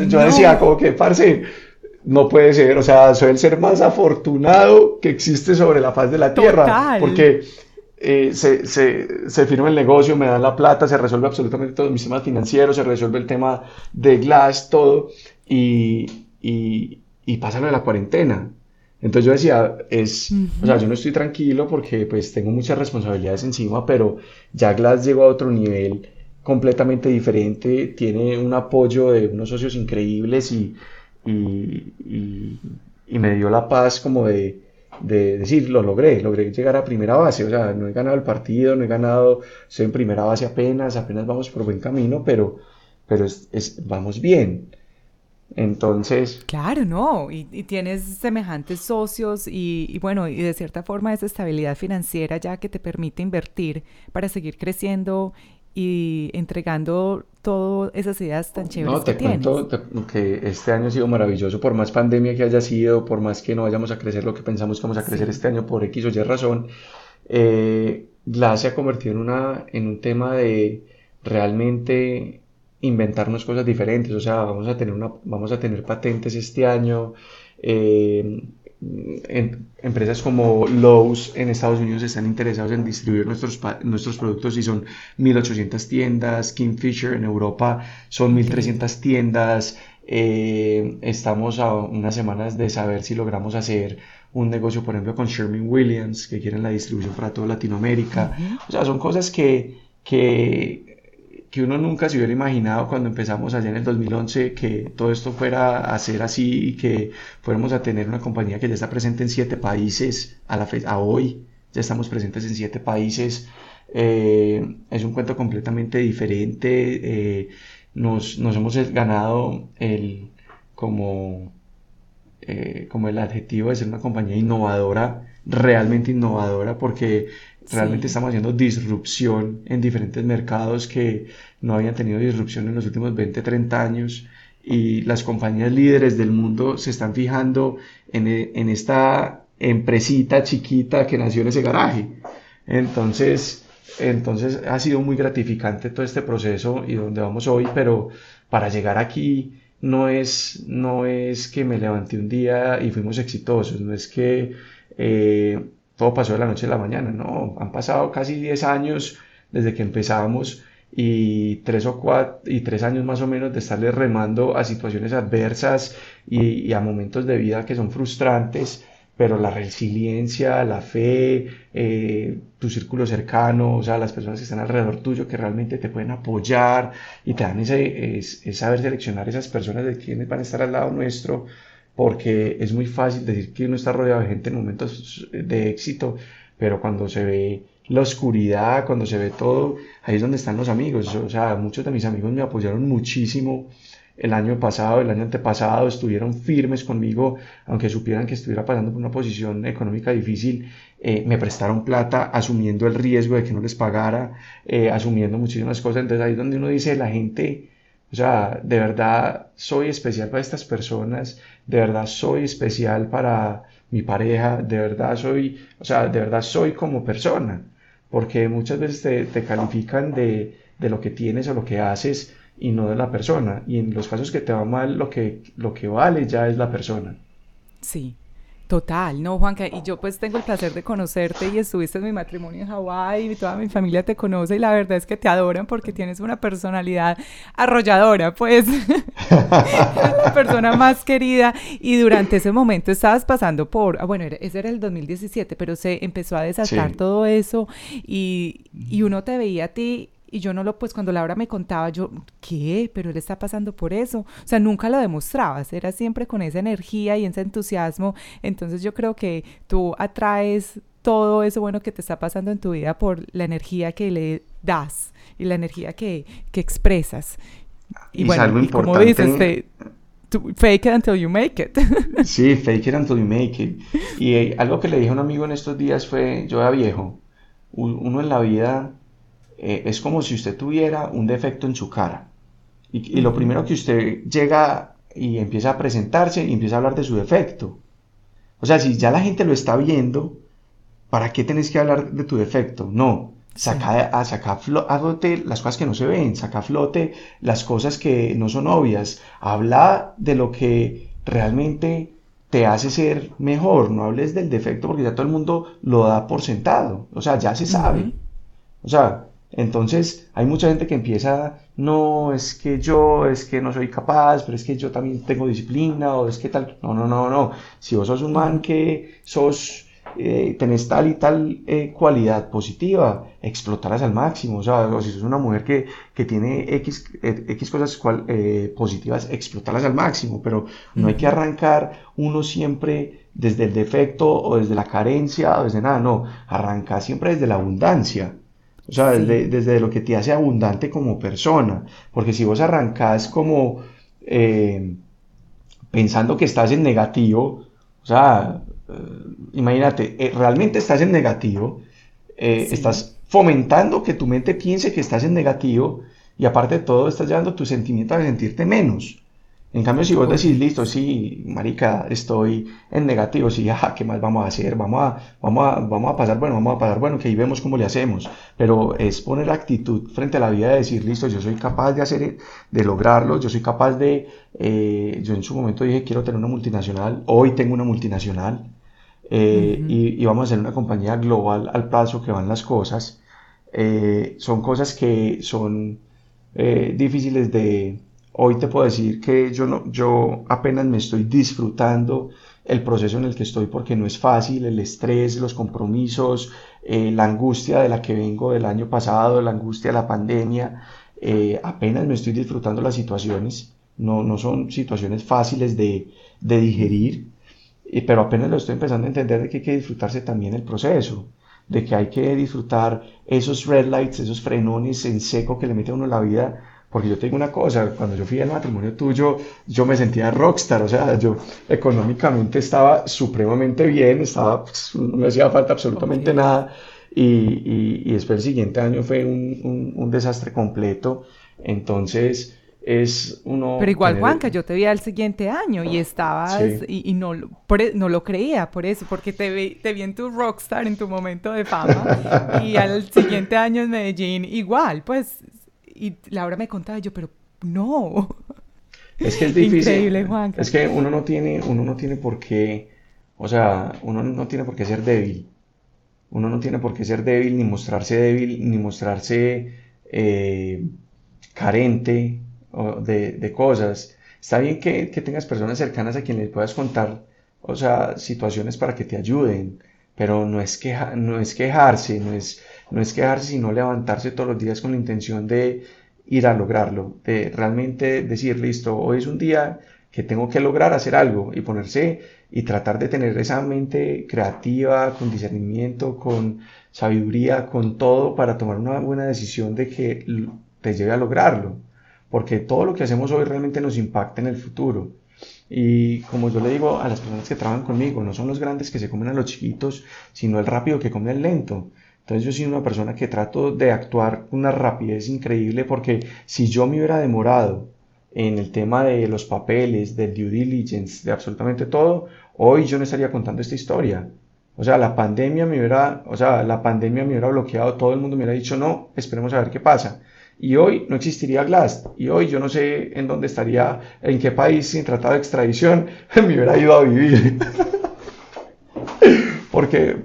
yo, decía como que, parce, no puede ser, o sea, soy el ser más afortunado que existe sobre la faz de la tierra, porque eh, se, se, se, firma el negocio, me dan la plata, se resuelve absolutamente todos mis temas financieros, se resuelve el tema de Glass, todo, y, y, y pasa lo de la cuarentena. Entonces yo decía, es, o sea, yo no estoy tranquilo porque pues tengo muchas responsabilidades encima, pero ya Glass llegó a otro nivel completamente diferente, tiene un apoyo de unos socios increíbles y y, y, me dio la paz como de, de, decir, lo logré, logré llegar a primera base, o sea, no he ganado el partido, no he ganado, estoy en primera base apenas, apenas vamos por buen camino, pero, pero es, vamos bien. Entonces.
Claro, no, y, y tienes semejantes socios y, y, bueno, y de cierta forma esa estabilidad financiera ya que te permite invertir para seguir creciendo y entregando todas esas ideas tan chéveres
no, te
que
cuento que este año ha sido maravilloso, por más pandemia que haya sido, por más que no vayamos a crecer lo que pensamos que vamos a crecer este año por X o Y razón, eh, Glass se ha convertido en, una, en un tema de realmente inventarnos cosas diferentes, o sea, vamos a tener, una, vamos a tener patentes este año, eh, en, empresas como Lowe's en Estados Unidos están interesados en distribuir nuestros, nuestros productos y son 1.800 tiendas, Kingfisher en Europa son 1.300 tiendas, eh, estamos a unas semanas de saber si logramos hacer un negocio, por ejemplo, con Sherman Williams, que quieren la distribución para toda Latinoamérica. O sea, son cosas que, que que uno nunca se hubiera imaginado cuando empezamos allá en el 2011 que todo esto fuera a ser así y que fuéramos a tener una compañía que ya está presente en siete países a la a hoy. Ya estamos presentes en siete países. Eh, es un cuento completamente diferente. Eh, nos, nos, hemos ganado el como eh, como el adjetivo de ser una compañía innovadora realmente innovadora porque Realmente estamos haciendo disrupción en diferentes mercados que no habían tenido disrupción en los últimos 20, 30 años y las compañías líderes del mundo se están fijando en, en esta empresita chiquita que nació en ese garaje. Entonces, entonces ha sido muy gratificante todo este proceso y donde vamos hoy, pero para llegar aquí no es, no es que me levanté un día y fuimos exitosos, no es que eh, todo pasó de la noche a la mañana, no, han pasado casi 10 años desde que empezamos y tres o cuatro y tres años más o menos de estarle remando a situaciones adversas y, a momentos de vida que son frustrantes pero la resiliencia, la fe, eh, tu círculo cercano, o sea, las personas que están alrededor tuyo que realmente te pueden apoyar y te dan ese, saber seleccionar esas personas de quienes van a estar al lado nuestro, porque es muy fácil decir que uno está rodeado de gente en momentos de éxito, pero cuando se ve la oscuridad, cuando se ve todo, ahí es donde están los amigos. O sea, muchos de mis amigos me apoyaron muchísimo el año pasado, el año antepasado, estuvieron firmes conmigo, aunque supieran que estuviera pasando por una posición económica difícil, eh, me prestaron plata asumiendo el riesgo de que no les pagara, eh, asumiendo muchísimas cosas. Entonces ahí es donde uno dice, la gente, o sea, de verdad soy especial para estas personas, de verdad soy especial para mi pareja, de verdad soy, o sea, de verdad soy como persona porque muchas veces te, califican de, lo que tienes o lo que haces y no de la persona. Y en los casos que te va mal, lo que, lo que vale ya es la persona.
Sí, Total, no, Juanca, y yo pues tengo el placer de conocerte y estuviste en mi matrimonio en Hawái y toda mi familia te conoce y la verdad es que te adoran porque tienes una personalidad arrolladora, pues, [LAUGHS] la persona más querida y durante ese momento estabas pasando por, ah, bueno, ese era el 2017, pero se empezó a desatar todo eso y, y uno te veía a ti y yo no lo, pues cuando Laura me contaba, yo, ¿qué? Pero él está pasando por eso. O sea, nunca lo demostrabas, era siempre con esa energía y ese entusiasmo. Entonces yo creo que tú atraes todo eso bueno que te está pasando en tu vida por la energía que le das y la energía que, que expresas.
Y, bueno, y como dices,
fake it until you make it. [LAUGHS]
sí, fake it until you make it. Y eh, algo que le dije a un amigo en estos días fue, yo era viejo, uno en la vida eh, es como si usted tuviera un defecto en su cara. Y, lo primero que usted llega y empieza a presentarse y empieza a hablar de su defecto. O sea, si ya la gente lo está viendo, ¿para qué tenés que hablar de tu defecto? No, saca, a, saca a flote las cosas que no se ven, saca a flote las cosas que no son obvias. Habla de lo que realmente te hace ser mejor, no hables del defecto porque ya todo el mundo lo da por sentado, o sea, ya se sabe. O sea, entonces hay mucha gente que empieza, no, es que yo, es que no soy capaz, pero es que yo también tengo disciplina, o es que tal, no, no, no, no. Si vos sos un man que sos, eh, tenés tal y tal eh, cualidad positiva, explotarlas al máximo. O sea, o si sos una mujer que, que tiene X, eh, X cosas cual, positivas, explotarlas al máximo. Pero no hay que arrancar uno siempre desde el defecto o desde la carencia o desde nada, no. Arrancar siempre desde la abundancia. O sea, desde, lo que te hace abundante como persona. Porque si vos arrancás como eh, pensando que estás en negativo, o sea, eh, imagínate, eh, realmente estás en negativo, estás fomentando que tu mente piense que estás en negativo y aparte de todo estás llevando tu sentimiento a sentirte menos. En cambio, si vos decís, listo, sí, marica, estoy en negativo, sí, ajá, ¿qué más vamos a hacer? Vamos a, vamos a, vamos a pasar, bueno, vamos a pasar, bueno, que ahí vemos cómo le hacemos. Pero es poner actitud frente a la vida de decir, listo, yo soy capaz de hacer, de lograrlo, yo soy capaz de, eh, yo en su momento dije, quiero tener una multinacional, hoy tengo una multinacional, eh, y, vamos a hacer una compañía global al paso que van las cosas. Eh, son cosas que son difíciles de Hoy te puedo decir que yo, no, yo apenas me estoy disfrutando el proceso en el que estoy porque no es fácil, el estrés, los compromisos, eh, la angustia de la que vengo del año pasado, la angustia de la pandemia, eh, apenas me estoy disfrutando las situaciones, no, no son situaciones fáciles de, de digerir, eh, pero apenas lo estoy empezando a entender de que hay que disfrutarse también el proceso, de que hay que disfrutar esos red lights, esos frenones en seco que le mete a uno la vida porque yo tengo una cosa, cuando yo fui al matrimonio tuyo, yo me sentía rockstar, o sea, yo económicamente estaba supremamente bien, estaba, pues, no me hacía falta absolutamente nada. Y, y, después el siguiente año fue un, un, desastre completo. Entonces, es uno...
Pero igual, Juanca, yo te vi al siguiente año y estabas, y, y, no, e, no lo creía por eso, porque te vi, te vi en tu rockstar, en tu momento de fama, y al siguiente año en Medellín igual, pues y Laura me contaba, yo, pero no. [LAUGHS]
Es que es difícil. Increíble, Juan. Es que uno no tiene, uno no tiene por qué, o sea, uno no tiene por qué ser débil. Uno no tiene por qué ser débil, ni mostrarse débil, ni mostrarse eh, carente de, de, cosas. Está bien que, que, tengas personas cercanas a quienes puedas contar, o sea, situaciones para que te ayuden, pero no es, queja, no es quejarse, no es, no es quejarse, sino levantarse todos los días con la intención de ir a lograrlo, de realmente decir, listo, hoy es un día que tengo que lograr hacer algo y ponerse y tratar de tener esa mente creativa, con discernimiento, con sabiduría, con todo para tomar una buena decisión de que te lleve a lograrlo. Porque todo lo que hacemos hoy realmente nos impacta en el futuro. Y como yo le digo a las personas que trabajan conmigo, no son los grandes que se comen a los chiquitos, sino el rápido que come el lento. Entonces yo soy una persona que trato de actuar con una rapidez increíble porque si yo me hubiera demorado en el tema de los papeles, del due diligence, de absolutamente todo, hoy yo no estaría contando esta historia. O sea, la pandemia me hubiera, o sea, la pandemia me hubiera bloqueado, todo el mundo me hubiera dicho, no, esperemos a ver qué pasa. Y hoy no existiría Glass. Y hoy yo no sé en dónde estaría, en qué país sin tratado de extradición [LAUGHS] me hubiera ido a vivir. [LAUGHS] porque,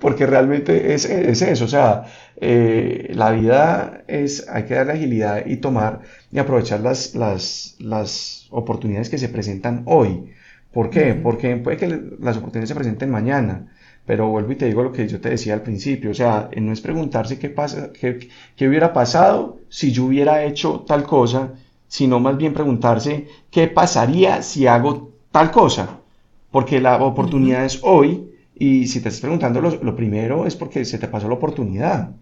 porque realmente es, es eso. O sea, eh, la vida es, hay que darle agilidad y tomar y aprovechar las, las, las oportunidades que se presentan hoy. ¿Por qué? Porque puede que las oportunidades se presenten mañana, pero vuelvo y te digo lo que yo te decía al principio, o sea, no es preguntarse qué, pasa, qué, qué hubiera pasado si yo hubiera hecho tal cosa, sino más bien preguntarse qué pasaría si hago tal cosa, porque la oportunidad es hoy y si te estás preguntando lo, primero es porque se te pasó la oportunidad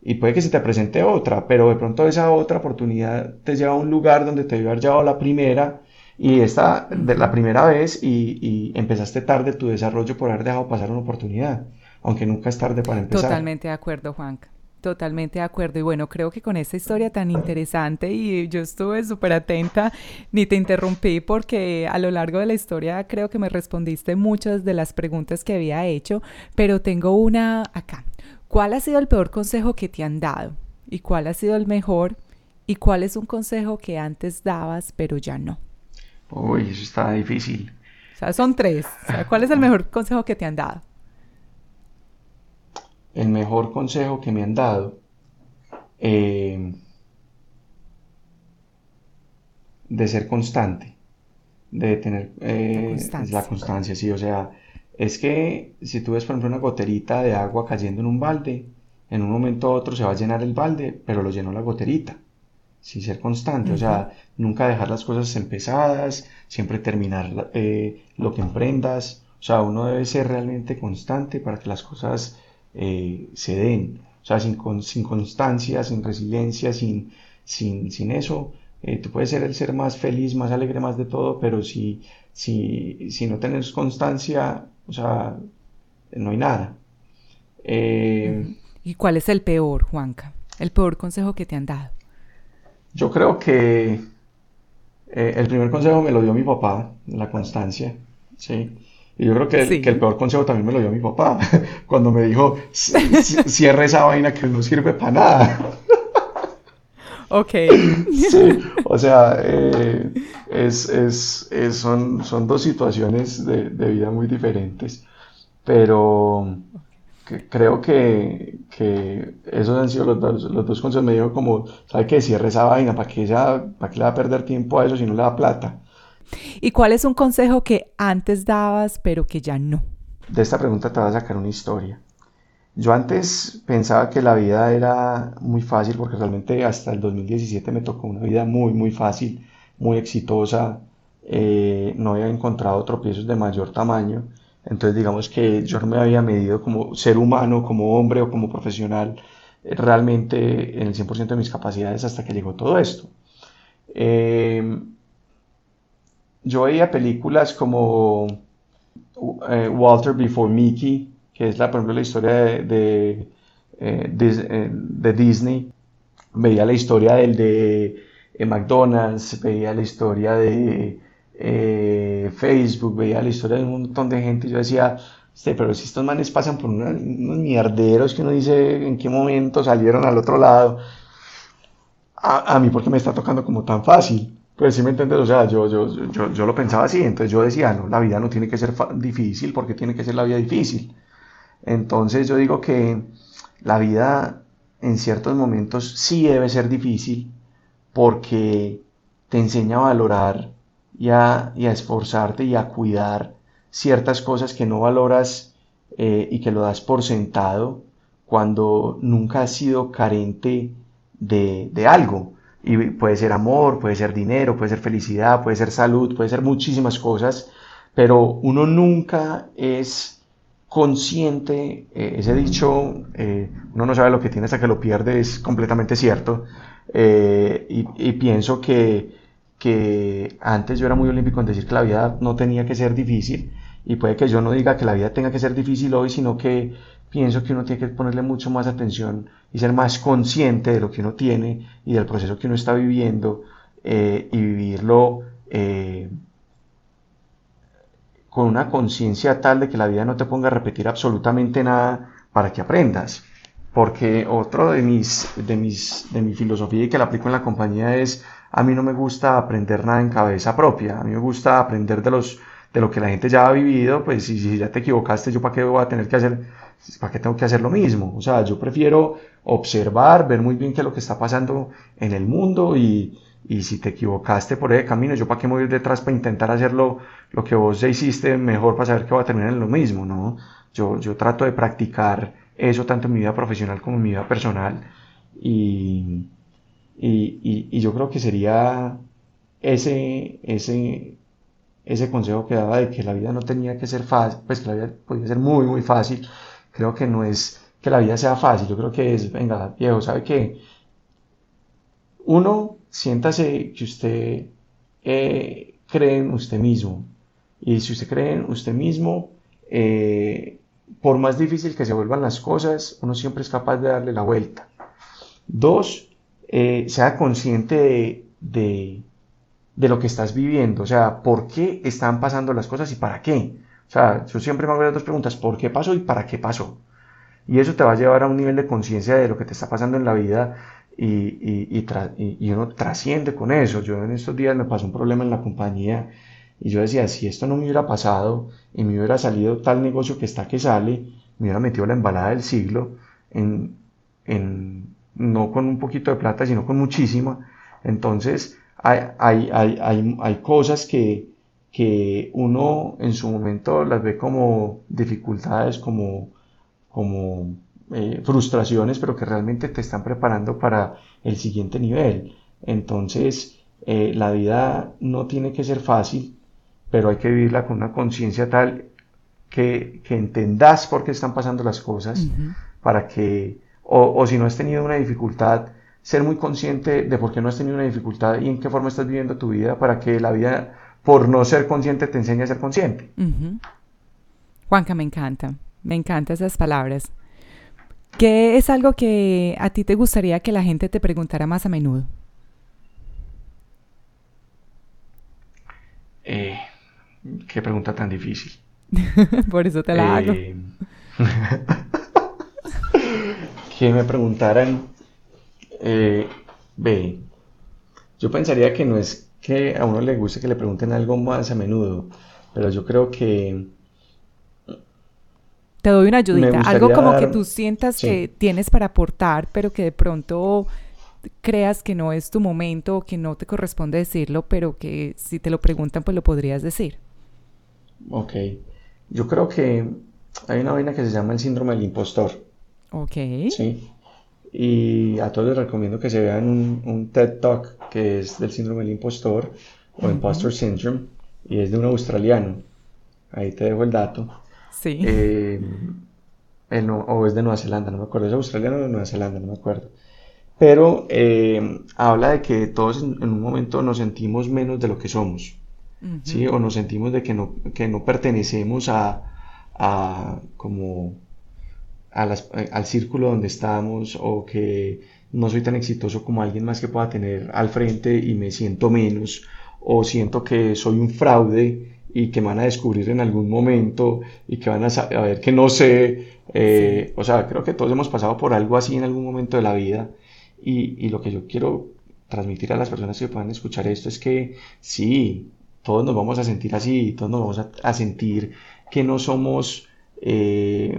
y puede que se te presente otra, pero de pronto esa otra oportunidad te lleva a un lugar donde te haber llevado la primera y esta de la primera vez y, empezaste tarde tu desarrollo por haber dejado pasar una oportunidad, aunque nunca es tarde para empezar.
Totalmente de acuerdo, Juanca. Totalmente de acuerdo. Y bueno, creo que con esta historia tan interesante y yo estuve súper atenta, ni te interrumpí porque a lo largo de la historia creo que me respondiste muchas de las preguntas que había hecho, pero tengo una acá. ¿Cuál ha sido el peor consejo que te han dado? ¿Y cuál ha sido el mejor? ¿Y cuál es un consejo que antes dabas pero ya no?
Uy, eso está difícil.
O sea, son tres. ¿Cuál es el mejor consejo que te han dado?
El mejor consejo que me han dado. Eh, de ser constante. De tener eh, la constancia, sí. O sea, es que si tú ves, por ejemplo, una goterita de agua cayendo en un balde, en un momento u otro se va a llenar el balde, pero lo llenó la goterita. Sí, ser constante, o sea, nunca dejar las cosas empezadas, siempre terminar eh, lo que emprendas. O sea, uno debe ser realmente constante para que las cosas eh, se den. O sea, sin, sin constancia, sin resiliencia, sin, sin, sin eso, eh, tú puedes ser el ser más feliz, más alegre, más de todo, pero si, si, si no tienes constancia, o sea, no hay nada.
Eh, ¿Y cuál es el peor, Juanca? El peor consejo que te han dado.
Yo creo que eh, el primer consejo me lo dio mi papá, la constancia, ¿sí? Y yo creo que, el peor consejo también me lo dio mi papá, [LAUGHS] cuando me dijo, cierre esa vaina que no sirve para nada.
Ok. [LAUGHS]
Sí, o sea, eh, es, es, son, son dos situaciones de, vida muy diferentes, pero creo que, que, esos han sido los dos, los dos consejos. Me dijo como, ¿sabe qué? Cierre esa vaina, ¿para qué, ¿para qué le va a perder tiempo a eso si no le da plata?
¿Y cuál es un consejo que antes dabas pero que ya no?
De esta pregunta te voy a sacar una historia. Yo antes pensaba que la vida era muy fácil porque realmente hasta el 2017 me tocó una vida muy, muy fácil, muy exitosa. Eh, no había encontrado tropiezos de mayor tamaño. Entonces digamos que yo no me había medido como ser humano, como hombre o como profesional eh, realmente en el 100% de mis capacidades hasta que llegó todo esto. Em, yo veía películas como eh, Walter Before Mickey, que es la, por ejemplo la historia de, de, eh, eh, Disney, veía la historia del de McDonald's, veía la historia de Facebook, veía la historia de un montón de gente, yo decía, pero si estos manes pasan por unos mierderos que uno dice en qué momento salieron al otro lado, a, a mí porque me está tocando como tan fácil. Pues sí me entiendes, o sea, yo, yo, yo, yo, lo pensaba así, entonces yo decía, no, la vida no tiene que ser difícil porque tiene que ser la vida difícil. Entonces yo digo que la vida en ciertos momentos sí debe ser difícil porque te enseña a valorar y a, esforzarte y a cuidar ciertas cosas que no valoras eh, y que lo das por sentado cuando nunca has sido carente de, de algo. Y puede ser amor, puede ser dinero, puede ser felicidad, puede ser salud, puede ser muchísimas cosas, pero uno nunca es consciente, eh, ese dicho, eh, uno no sabe lo que tiene hasta que lo pierde, es completamente cierto. Eh, y, pienso que, que antes yo era muy olímpico en decir que la vida no tenía que ser difícil, y puede que yo no diga que la vida tenga que ser difícil hoy, sino que pienso que uno tiene que ponerle mucho más atención y ser más consciente de lo que uno tiene y del proceso que uno está viviendo y vivirlo con una conciencia tal de que la vida no te ponga a repetir absolutamente nada para que aprendas. Porque otro de mis, de mis, de mi filosofía y que la aplico en la compañía es, a mí no me gusta aprender nada en cabeza propia, a mí me gusta aprender de los, de lo que la gente ya ha vivido, pues si, si ya te equivocaste, yo para qué voy a tener que hacer, para qué tengo que hacer lo mismo. O sea, yo prefiero observar, ver muy bien qué es lo que está pasando en el mundo y, y si te equivocaste por ese camino, yo para qué voy detrás para intentar hacerlo lo que vos ya hiciste mejor para saber que va a terminar en lo mismo, ¿no? Yo, yo trato de practicar eso tanto en mi vida profesional como en mi vida personal y, y, y, yo creo que sería ese, ese, ese consejo que daba de que la vida no tenía que ser fácil, pues que la vida podía ser muy, muy fácil. Creo que no es que la vida sea fácil, yo creo que es, venga, viejo, ¿sabe qué? Uno, siéntase que usted eh, cree en usted mismo. Y si usted cree en usted mismo, eh, por más difícil que se vuelvan las cosas, uno siempre es capaz de darle la vuelta. Dos, eh, sea consciente de, de, lo que estás viviendo, o sea, por qué están pasando las cosas y para qué. O sea, yo siempre me hago las dos preguntas, ¿por qué pasó y para qué pasó? Y eso te va a llevar a un nivel de conciencia de lo que te está pasando en la vida y, y, uno trasciende con eso. Yo en estos días me pasó un problema en la compañía y yo decía, si esto no me hubiera pasado y me hubiera salido tal negocio que está que sale, me hubiera metido la embalada del siglo en, en no con un poquito de plata, sino con muchísima. Entonces, hay, hay, hay, hay cosas que, que uno en su momento las ve como dificultades, como, como eh, frustraciones, pero que realmente te están preparando para el siguiente nivel. Entonces, eh, la vida no tiene que ser fácil, pero hay que vivirla con una conciencia tal que, que, entendas por qué están pasando las cosas, para que, o, o, si no has tenido una dificultad, ser muy consciente de por qué no has tenido una dificultad y en qué forma estás viviendo tu vida, para que la vida, por no ser consciente, te enseñe a ser consciente.
Juanca, me encanta, me encantan esas palabras. ¿Qué es algo que a ti te gustaría que la gente te preguntara más a menudo?
Eh, qué pregunta tan difícil. [LAUGHS]
Por eso te la hago. Eh, [LAUGHS]
que me preguntaran, eh, ve, yo pensaría que no es que a uno le guste que le pregunten algo más a menudo, pero yo creo que
te doy una ayudita, algo como que tú sientas que tienes para aportar, pero que de pronto creas que no es tu momento o que no te corresponde decirlo, pero que si te lo preguntan, pues lo podrías decir.
Ok. Yo creo que hay una vaina que se llama el síndrome del impostor.
Ok.
Sí. Y a todos les recomiendo que se vean un, TED Talk que es del síndrome del impostor o impostor syndrome y es de un australiano. Ahí te dejo el dato.
Sí.
Eh, o es de Nueva Zelanda, no me acuerdo, es australiano o de Nueva Zelanda, no me acuerdo. Pero eh, habla de que todos en, un momento nos sentimos menos de lo que somos, ¿sí? O nos sentimos de que no, que no pertenecemos a, a como a las, al círculo donde estamos o que no soy tan exitoso como alguien más que pueda tener al frente y me siento menos o siento que soy un fraude y que van a descubrir en algún momento y que van a, saber que no sé. Eh, o sea, creo que todos hemos pasado por algo así en algún momento de la vida y, y, lo que yo quiero transmitir a las personas que puedan escuchar esto es que sí, todos nos vamos a sentir así, todos nos vamos a, sentir que no somos, eh,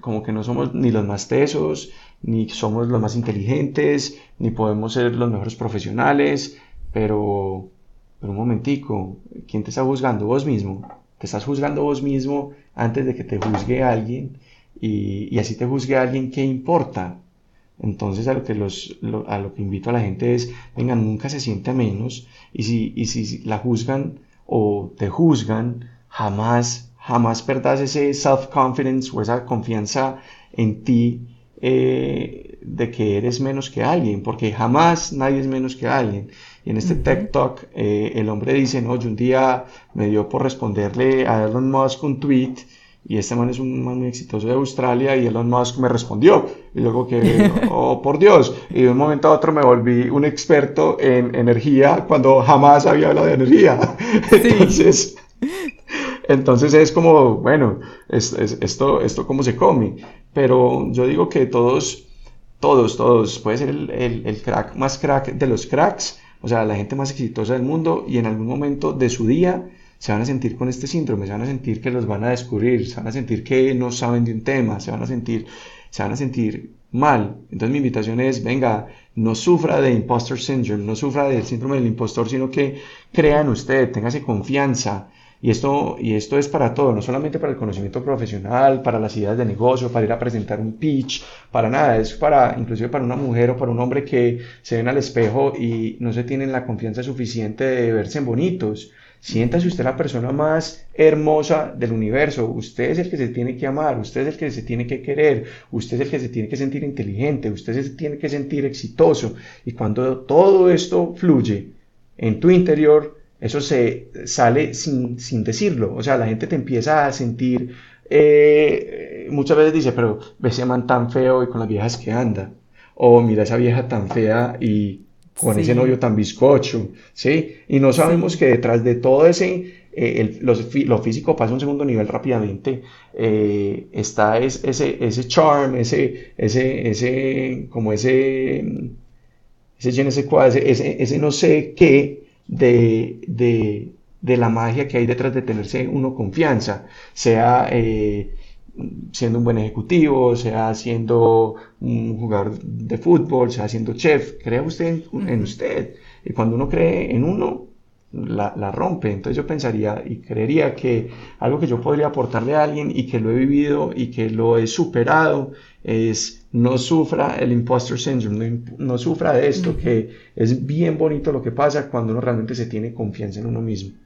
como que no somos ni los más tesos, ni somos los más inteligentes, ni podemos ser los mejores profesionales, pero, pero un momentico, ¿quién te está juzgando? Vos mismo. Te estás juzgando vos mismo antes de que te juzgue alguien y, y así te juzgue alguien, ¿qué importa? Entonces a lo, que los, a lo que invito a la gente es, venga, nunca se siente menos y si, y si la juzgan o te juzgan, jamás, jamás perdas ese self-confidence o esa confianza en ti eh, de que eres menos que alguien, porque jamás nadie es menos que alguien. Y en este TED Talk eh, el hombre dice, no, yo un día me dio por responderle a Elon Musk un tweet y este man es un man muy exitoso de Australia y Elon Musk me respondió. Y luego que, [LAUGHS] oh por Dios, y de un momento a otro me volví un experto en energía cuando jamás había hablado de energía. [LAUGHS] Entonces, [LAUGHS] entonces es como, bueno, esto, esto cómo se come. Pero yo digo que todos, todos, todos, puede ser el, el crack más crack de los cracks, o sea, la gente más exitosa del mundo y en algún momento de su día se van a sentir con este síndrome, se van a sentir que los van a descubrir, se van a sentir que no saben de un tema, se van a sentir, se van a sentir mal. Entonces mi invitación es, venga, no sufra de impostor syndrome, no sufra del síndrome del impostor, sino que crea en usted, téngase confianza. Y esto, y esto es para todo, no solamente para el conocimiento profesional, para las ideas de negocio, para ir a presentar un pitch, para nada, es para, inclusive para una mujer o para un hombre que se ven al espejo y no se tienen la confianza suficiente de verse bonitos Siéntase usted la persona más hermosa del universo. Usted es el que se tiene que amar, usted es el que se tiene que querer, usted es el que se tiene que sentir inteligente, usted se tiene que sentir exitoso. Y cuando todo esto fluye en tu interior, eso se sale sin, sin decirlo. O sea, la gente te empieza a sentir, eh, muchas veces dice, pero ve ese man tan feo y con las viejas que anda. O mira esa vieja tan fea y con ese novio tan bizcocho, ¿sí? Y no sabemos que detrás de todo ese, eh, lo físico pasa a un segundo nivel rápidamente, eh, está ese, ese charm, ese, ese, ese, como ese, ese, ese, ese, no sé qué de, de, de, la magia que hay detrás de tenerse uno confianza, sea... Eh, siendo un buen ejecutivo, sea siendo un jugador de fútbol, sea siendo chef, crea usted en, usted. Y cuando uno cree en uno, la, la, rompe. Entonces yo pensaría y creería que algo que yo podría aportarle a alguien y que lo he vivido y que lo he superado es no sufra el imposter syndrome, no, sufra de esto, que es bien bonito lo que pasa cuando uno realmente se tiene confianza en uno mismo.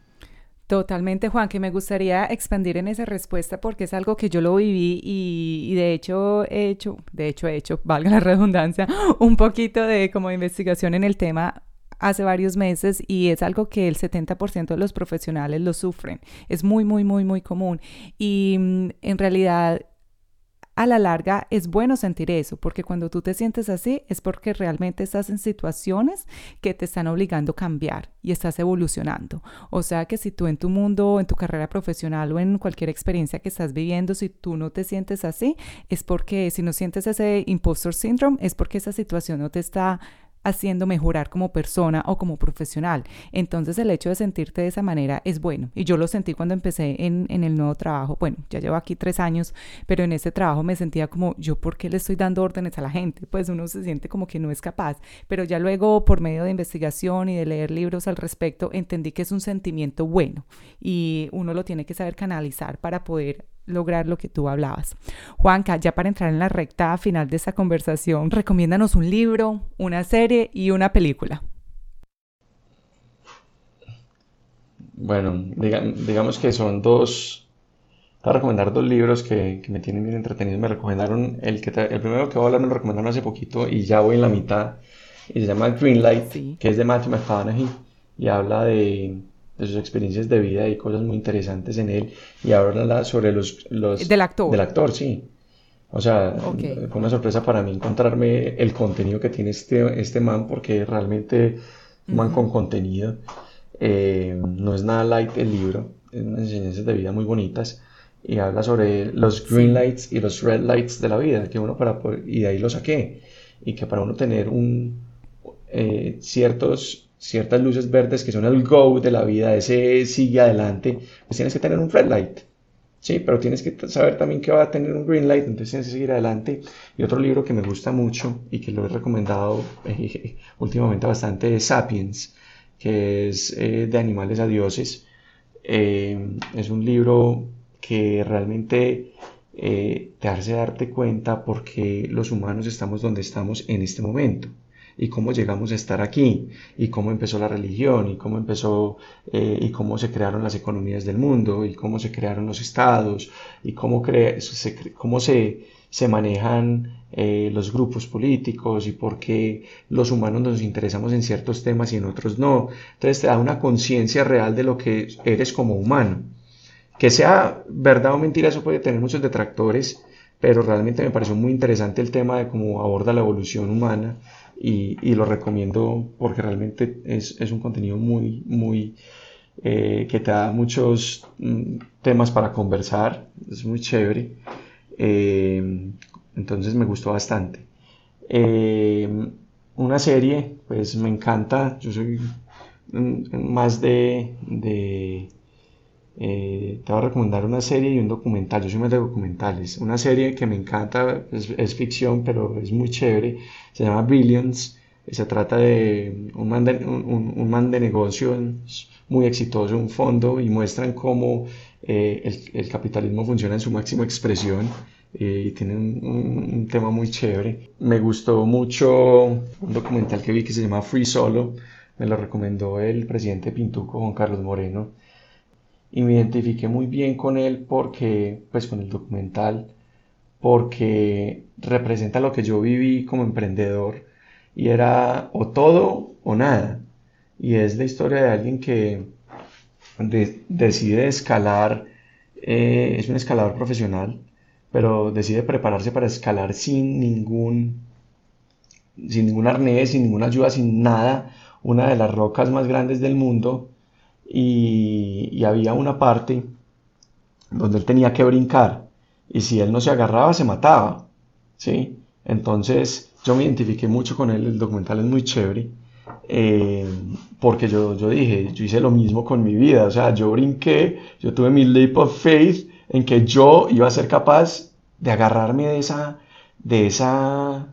Totalmente, Juan, que me gustaría expandir en esa respuesta porque es algo que yo lo viví y, de hecho he hecho, de hecho he hecho, valga la redundancia, [LAUGHS] un poquito de como investigación en el tema hace varios meses y es algo que el 70% de los profesionales lo sufren. Es muy, muy, muy, muy común. Y mm, en realidad a la larga es bueno sentir eso, porque cuando tú te sientes así es porque realmente estás en situaciones que te están obligando a cambiar y estás evolucionando. O sea que si tú en tu mundo, en tu carrera profesional o en cualquier experiencia que estás viviendo, si tú no te sientes así, es porque si no sientes ese impostor syndrome, es porque esa situación no te está haciendo mejorar como persona o como profesional. Entonces el hecho de sentirte de esa manera es bueno. Y yo lo sentí cuando empecé en, el nuevo trabajo. Bueno, ya llevo aquí tres años, pero en ese trabajo me sentía como, ¿yo por qué le estoy dando órdenes a la gente? Pues uno se siente como que no es capaz. Pero ya luego, por medio de investigación y de leer libros al respecto, entendí que es un sentimiento bueno y uno lo tiene que saber canalizar para poder lograr lo que tú hablabas. Juanca, ya para entrar en la recta final de esta conversación, recomiéndanos un libro, una serie y una película.
Bueno, digamos que son dos, voy a recomendar dos libros que, me tienen bien entretenidos. Me recomendaron, el, que el primero que voy a hablar me lo recomendaron hace poquito y ya voy en la mitad. Y se llama Greenlight, que es de Matthew McConaughey y habla de, de sus experiencias de vida y cosas muy interesantes en él y habla sobre los, los...
Del actor.
Del actor, sí. O sea, fue una sorpresa para mí encontrarme el contenido que tiene este, este man porque realmente un man con contenido. Eh, no es nada light el libro, es unas enseñanzas de vida muy bonitas y habla sobre los green lights y los red lights de la vida, que uno para y de ahí lo saqué, y que para uno tener un, eh, ciertos ciertas luces verdes que son el go de la vida, ese sigue adelante, pues tienes que tener un red light. Sí, pero tienes que saber también que va a tener un green light, entonces tienes que seguir adelante. Y otro libro que me gusta mucho y que lo he recomendado eh, [LAUGHS] últimamente bastante es Sapiens, que es eh, de animales a dioses. Eh, es un libro que realmente te hace darte cuenta por qué los humanos estamos donde estamos en este momento y cómo llegamos a estar aquí y cómo empezó la religión y cómo empezó eh, y cómo se crearon las economías del mundo y cómo se crearon los estados y cómo, se, cómo se, se manejan eh, los grupos políticos y por qué los humanos nos interesamos en ciertos temas y en otros no. Entonces te da una conciencia real de lo que eres como humano. Que sea verdad o mentira, eso puede tener muchos detractores, pero realmente me pareció muy interesante el tema de cómo aborda la evolución humana y, lo recomiendo porque realmente es, un contenido muy, muy, eh, que te da muchos mm, temas para conversar, es muy chévere, eh, entonces me gustó bastante. Eh, una serie, pues me encanta, yo soy más de eh, te voy a recomendar una serie y un documental. Yo soy más de documentales. Una serie que me encanta, es, ficción, pero es muy chévere. Se llama Billions. Se trata de un man de, un, man de negocios muy exitoso, un fondo, y muestran cómo eh, el, capitalismo funciona en su máxima expresión. Eh, y tiene un, tema muy chévere. Me gustó mucho un documental que vi que se llama Free Solo. Me lo recomendó el presidente Pintuco, Juan Carlos Moreno y me identifiqué muy bien con él porque, pues con el documental, porque representa lo que yo viví como emprendedor y era o todo o nada. Y es la historia de alguien que decide escalar, eh, es un escalador profesional, pero decide prepararse para escalar sin ningún, sin ningún arnés, sin ninguna ayuda, sin nada, una de las rocas más grandes del mundo y, había una parte donde él tenía que brincar y si él no se agarraba se mataba, ¿sí? Entonces yo me identifiqué mucho con él, el documental es muy chévere, eh, porque yo, yo dije, yo hice lo mismo con mi vida, o sea, yo brinqué, yo tuve mi leap of faith en que yo iba a ser capaz de agarrarme de esa, de esa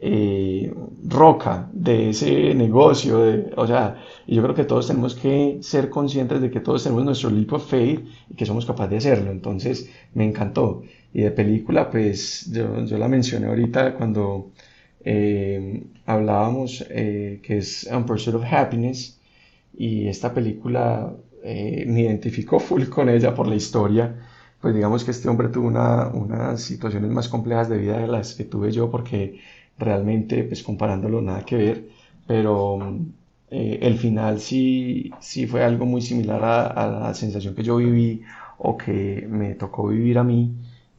eh, roca de ese negocio, o sea, y yo creo que todos tenemos que ser conscientes de que todos tenemos nuestro leap of faith y que somos capaces de hacerlo, entonces me encantó. Y de película, pues yo, yo la mencioné ahorita cuando eh, hablábamos eh, que es Un Pursuit of Happiness y esta película me identificó full con ella por la historia pues digamos que este hombre tuvo una, unas situaciones más complejas de vida de las que tuve yo porque realmente, pues comparándolo, nada que ver, pero eh, el final sí, sí fue algo muy similar a, la sensación que yo viví o que me tocó vivir a mí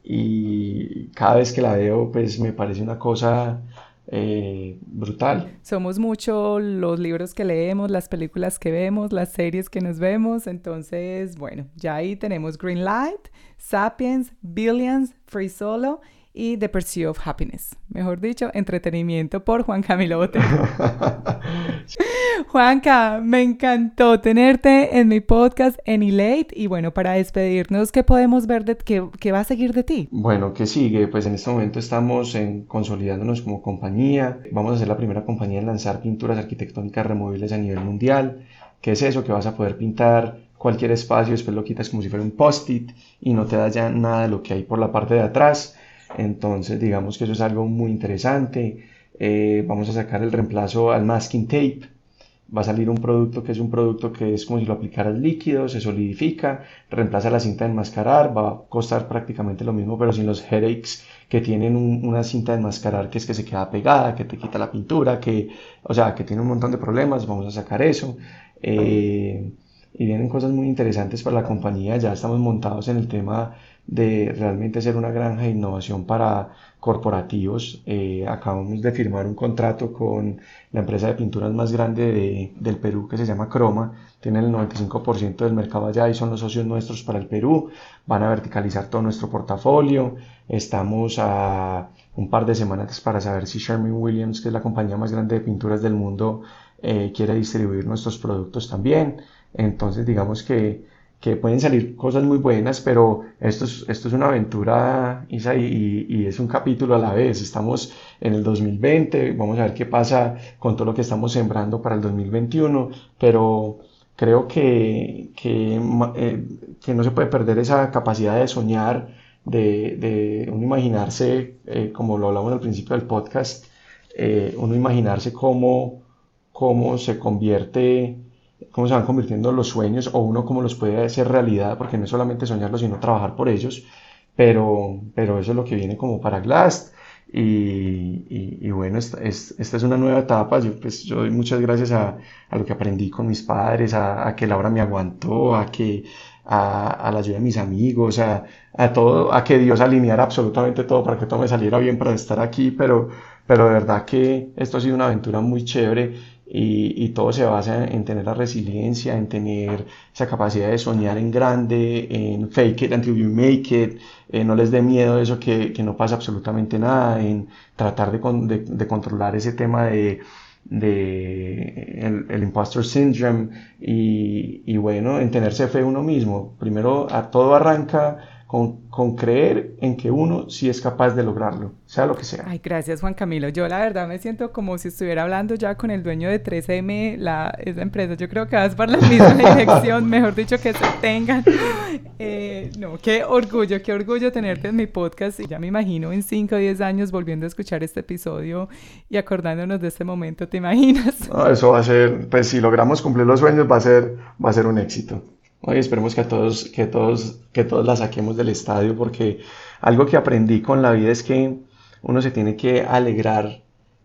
y cada vez que la veo pues me parece una cosa eh, brutal.
Somos mucho los libros que leemos, las películas que vemos, las series que nos vemos, entonces bueno, ya ahí tenemos Green Light, Sapiens, Billions, Free Solo y The Pursuit of Happiness. Mejor dicho, entretenimiento por Juan Camilo Botero. [LAUGHS] Juanca, me encantó tenerte en mi podcast en Elate y bueno, para despedirnos, ¿qué podemos ver de qué, qué va a seguir de ti?
Bueno, ¿qué sigue? Pues en este momento estamos en consolidándonos como compañía. Vamos a ser la primera compañía en lanzar pinturas arquitectónicas removibles a nivel mundial. ¿Qué es eso? Que vas a poder pintar cualquier espacio, después lo quitas como si fuera un post-it y no te da ya nada de lo que hay por la parte de atrás entonces, digamos que eso es algo muy interesante. Eh, vamos a sacar el reemplazo al masking tape. Va a salir un producto que es un producto que es como si lo aplicaras líquido, se solidifica, reemplaza la cinta de enmascarar, va a costar prácticamente lo mismo, pero sin los headaches que tienen una cinta de enmascarar que es que se queda pegada, que te quita la pintura, que, o sea, que tiene un montón de problemas. Vamos a sacar eso. Eh, y vienen cosas muy interesantes para la compañía. Ya estamos montados en el tema de realmente ser una granja de innovación para corporativos. Eh, acabamos de firmar un contrato con la empresa de pinturas más grande del Perú que se llama Croma. Tienen el 95% del mercado allá y son los socios nuestros para el Perú. Van a verticalizar todo nuestro portafolio. Estamos a un par de semanas para saber si Sherman Williams, que es la compañía más grande de pinturas del mundo, eh, quiere distribuir nuestros productos también. Entonces digamos que que pueden salir cosas muy buenas, pero esto es, esto es una aventura Isa, y, y, es un capítulo a la vez. Estamos en el 2020, vamos a ver qué pasa con todo lo que estamos sembrando para el 2021, pero creo que, que, eh, que no se puede perder esa capacidad de soñar, de, de uno imaginarse, eh, como lo hablamos al principio del podcast, eh, uno imaginarse cómo, cómo se convierte cómo se van convirtiendo los sueños o uno cómo los puede hacer realidad, porque no es solamente soñarlos, sino trabajar por ellos, pero, pero eso es lo que viene como para Glass. Y, y, bueno, esta, esta, es una nueva etapa. Yo, pues, yo doy muchas gracias a, a lo que aprendí con mis padres, a, a, que Laura me aguantó, a que a, a la ayuda de mis amigos, a, a todo, a que Dios alineara absolutamente todo para que todo me saliera bien para estar aquí, pero, pero de verdad que esto ha sido una aventura muy chévere y, todo se basa en tener la resiliencia, en tener esa capacidad de soñar en grande, en fake it until you make it, eh, no les dé miedo eso que, que, no pasa absolutamente nada, en tratar de, de, controlar ese tema de, de el, el, impostor syndrome y, y bueno, en tenerse fe uno mismo. Primero, todo arranca con, con, creer en que uno sí es capaz de lograrlo, sea lo que sea.
Ay, gracias Juan Camilo. Yo la verdad me siento como si estuviera hablando ya con el dueño de 3M, la, esa empresa. Yo creo que vas por la [LAUGHS] misma dirección, mejor dicho, que se tengan. Eh, no, qué orgullo, qué orgullo tenerte en mi podcast. Y ya me imagino en 5 o 10 años volviendo a escuchar este episodio y acordándonos de este momento, ¿te imaginas?
No, eso va a ser, pues si logramos cumplir los sueños, va a ser, va a ser un éxito. Hoy esperemos que todos, que todos, que todos la saquemos del estadio porque algo que aprendí con la vida es que uno se tiene que alegrar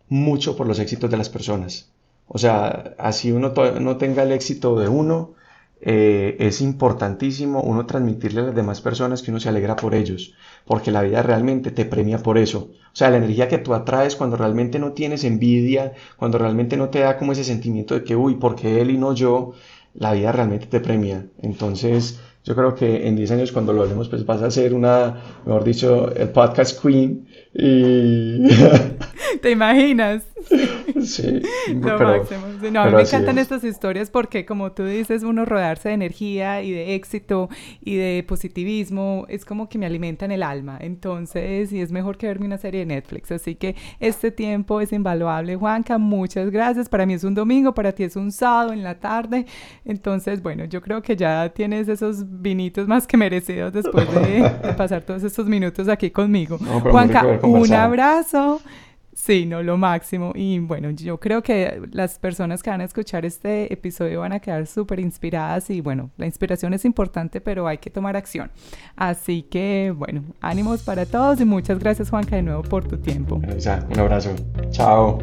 mucho por los éxitos de las personas. O sea, así uno no tenga el éxito de uno, eh, es importantísimo uno transmitirle a las demás personas que uno se alegra por ellos, porque la vida realmente te premia por eso. O sea, la energía que tú atraes cuando realmente no tienes envidia, cuando realmente no te da como ese sentimiento de que, uy, porque él y no yo, la vida realmente te premia. Entonces, yo creo que en 10 años cuando lo hagamos, pues vas a ser una, mejor dicho, el podcast queen y... [LAUGHS]
¿Te imaginas? [LAUGHS] [LAUGHS]
Sí,
lo máximo. No, a mí me encantan estas historias porque, como tú dices, uno rodearse de energía y de éxito y de positivismo es como que me alimentan el alma. Entonces, y es mejor que verme una serie de Netflix. Así que este tiempo es invaluable. Juanca, muchas gracias. Para mí es un domingo, para ti es un sábado en la tarde. Entonces, bueno, yo creo que ya tienes esos vinitos más que merecidos después de, [LAUGHS] pasar todos estos minutos aquí conmigo. Juanca, un abrazo. Sí, no, lo máximo. Y bueno, yo creo que las personas que van a escuchar este episodio van a quedar súper inspiradas y bueno, la inspiración es importante, pero hay que tomar acción. Así que bueno, ánimos para todos y muchas gracias Juanca de nuevo por tu tiempo.
Un abrazo. Chao.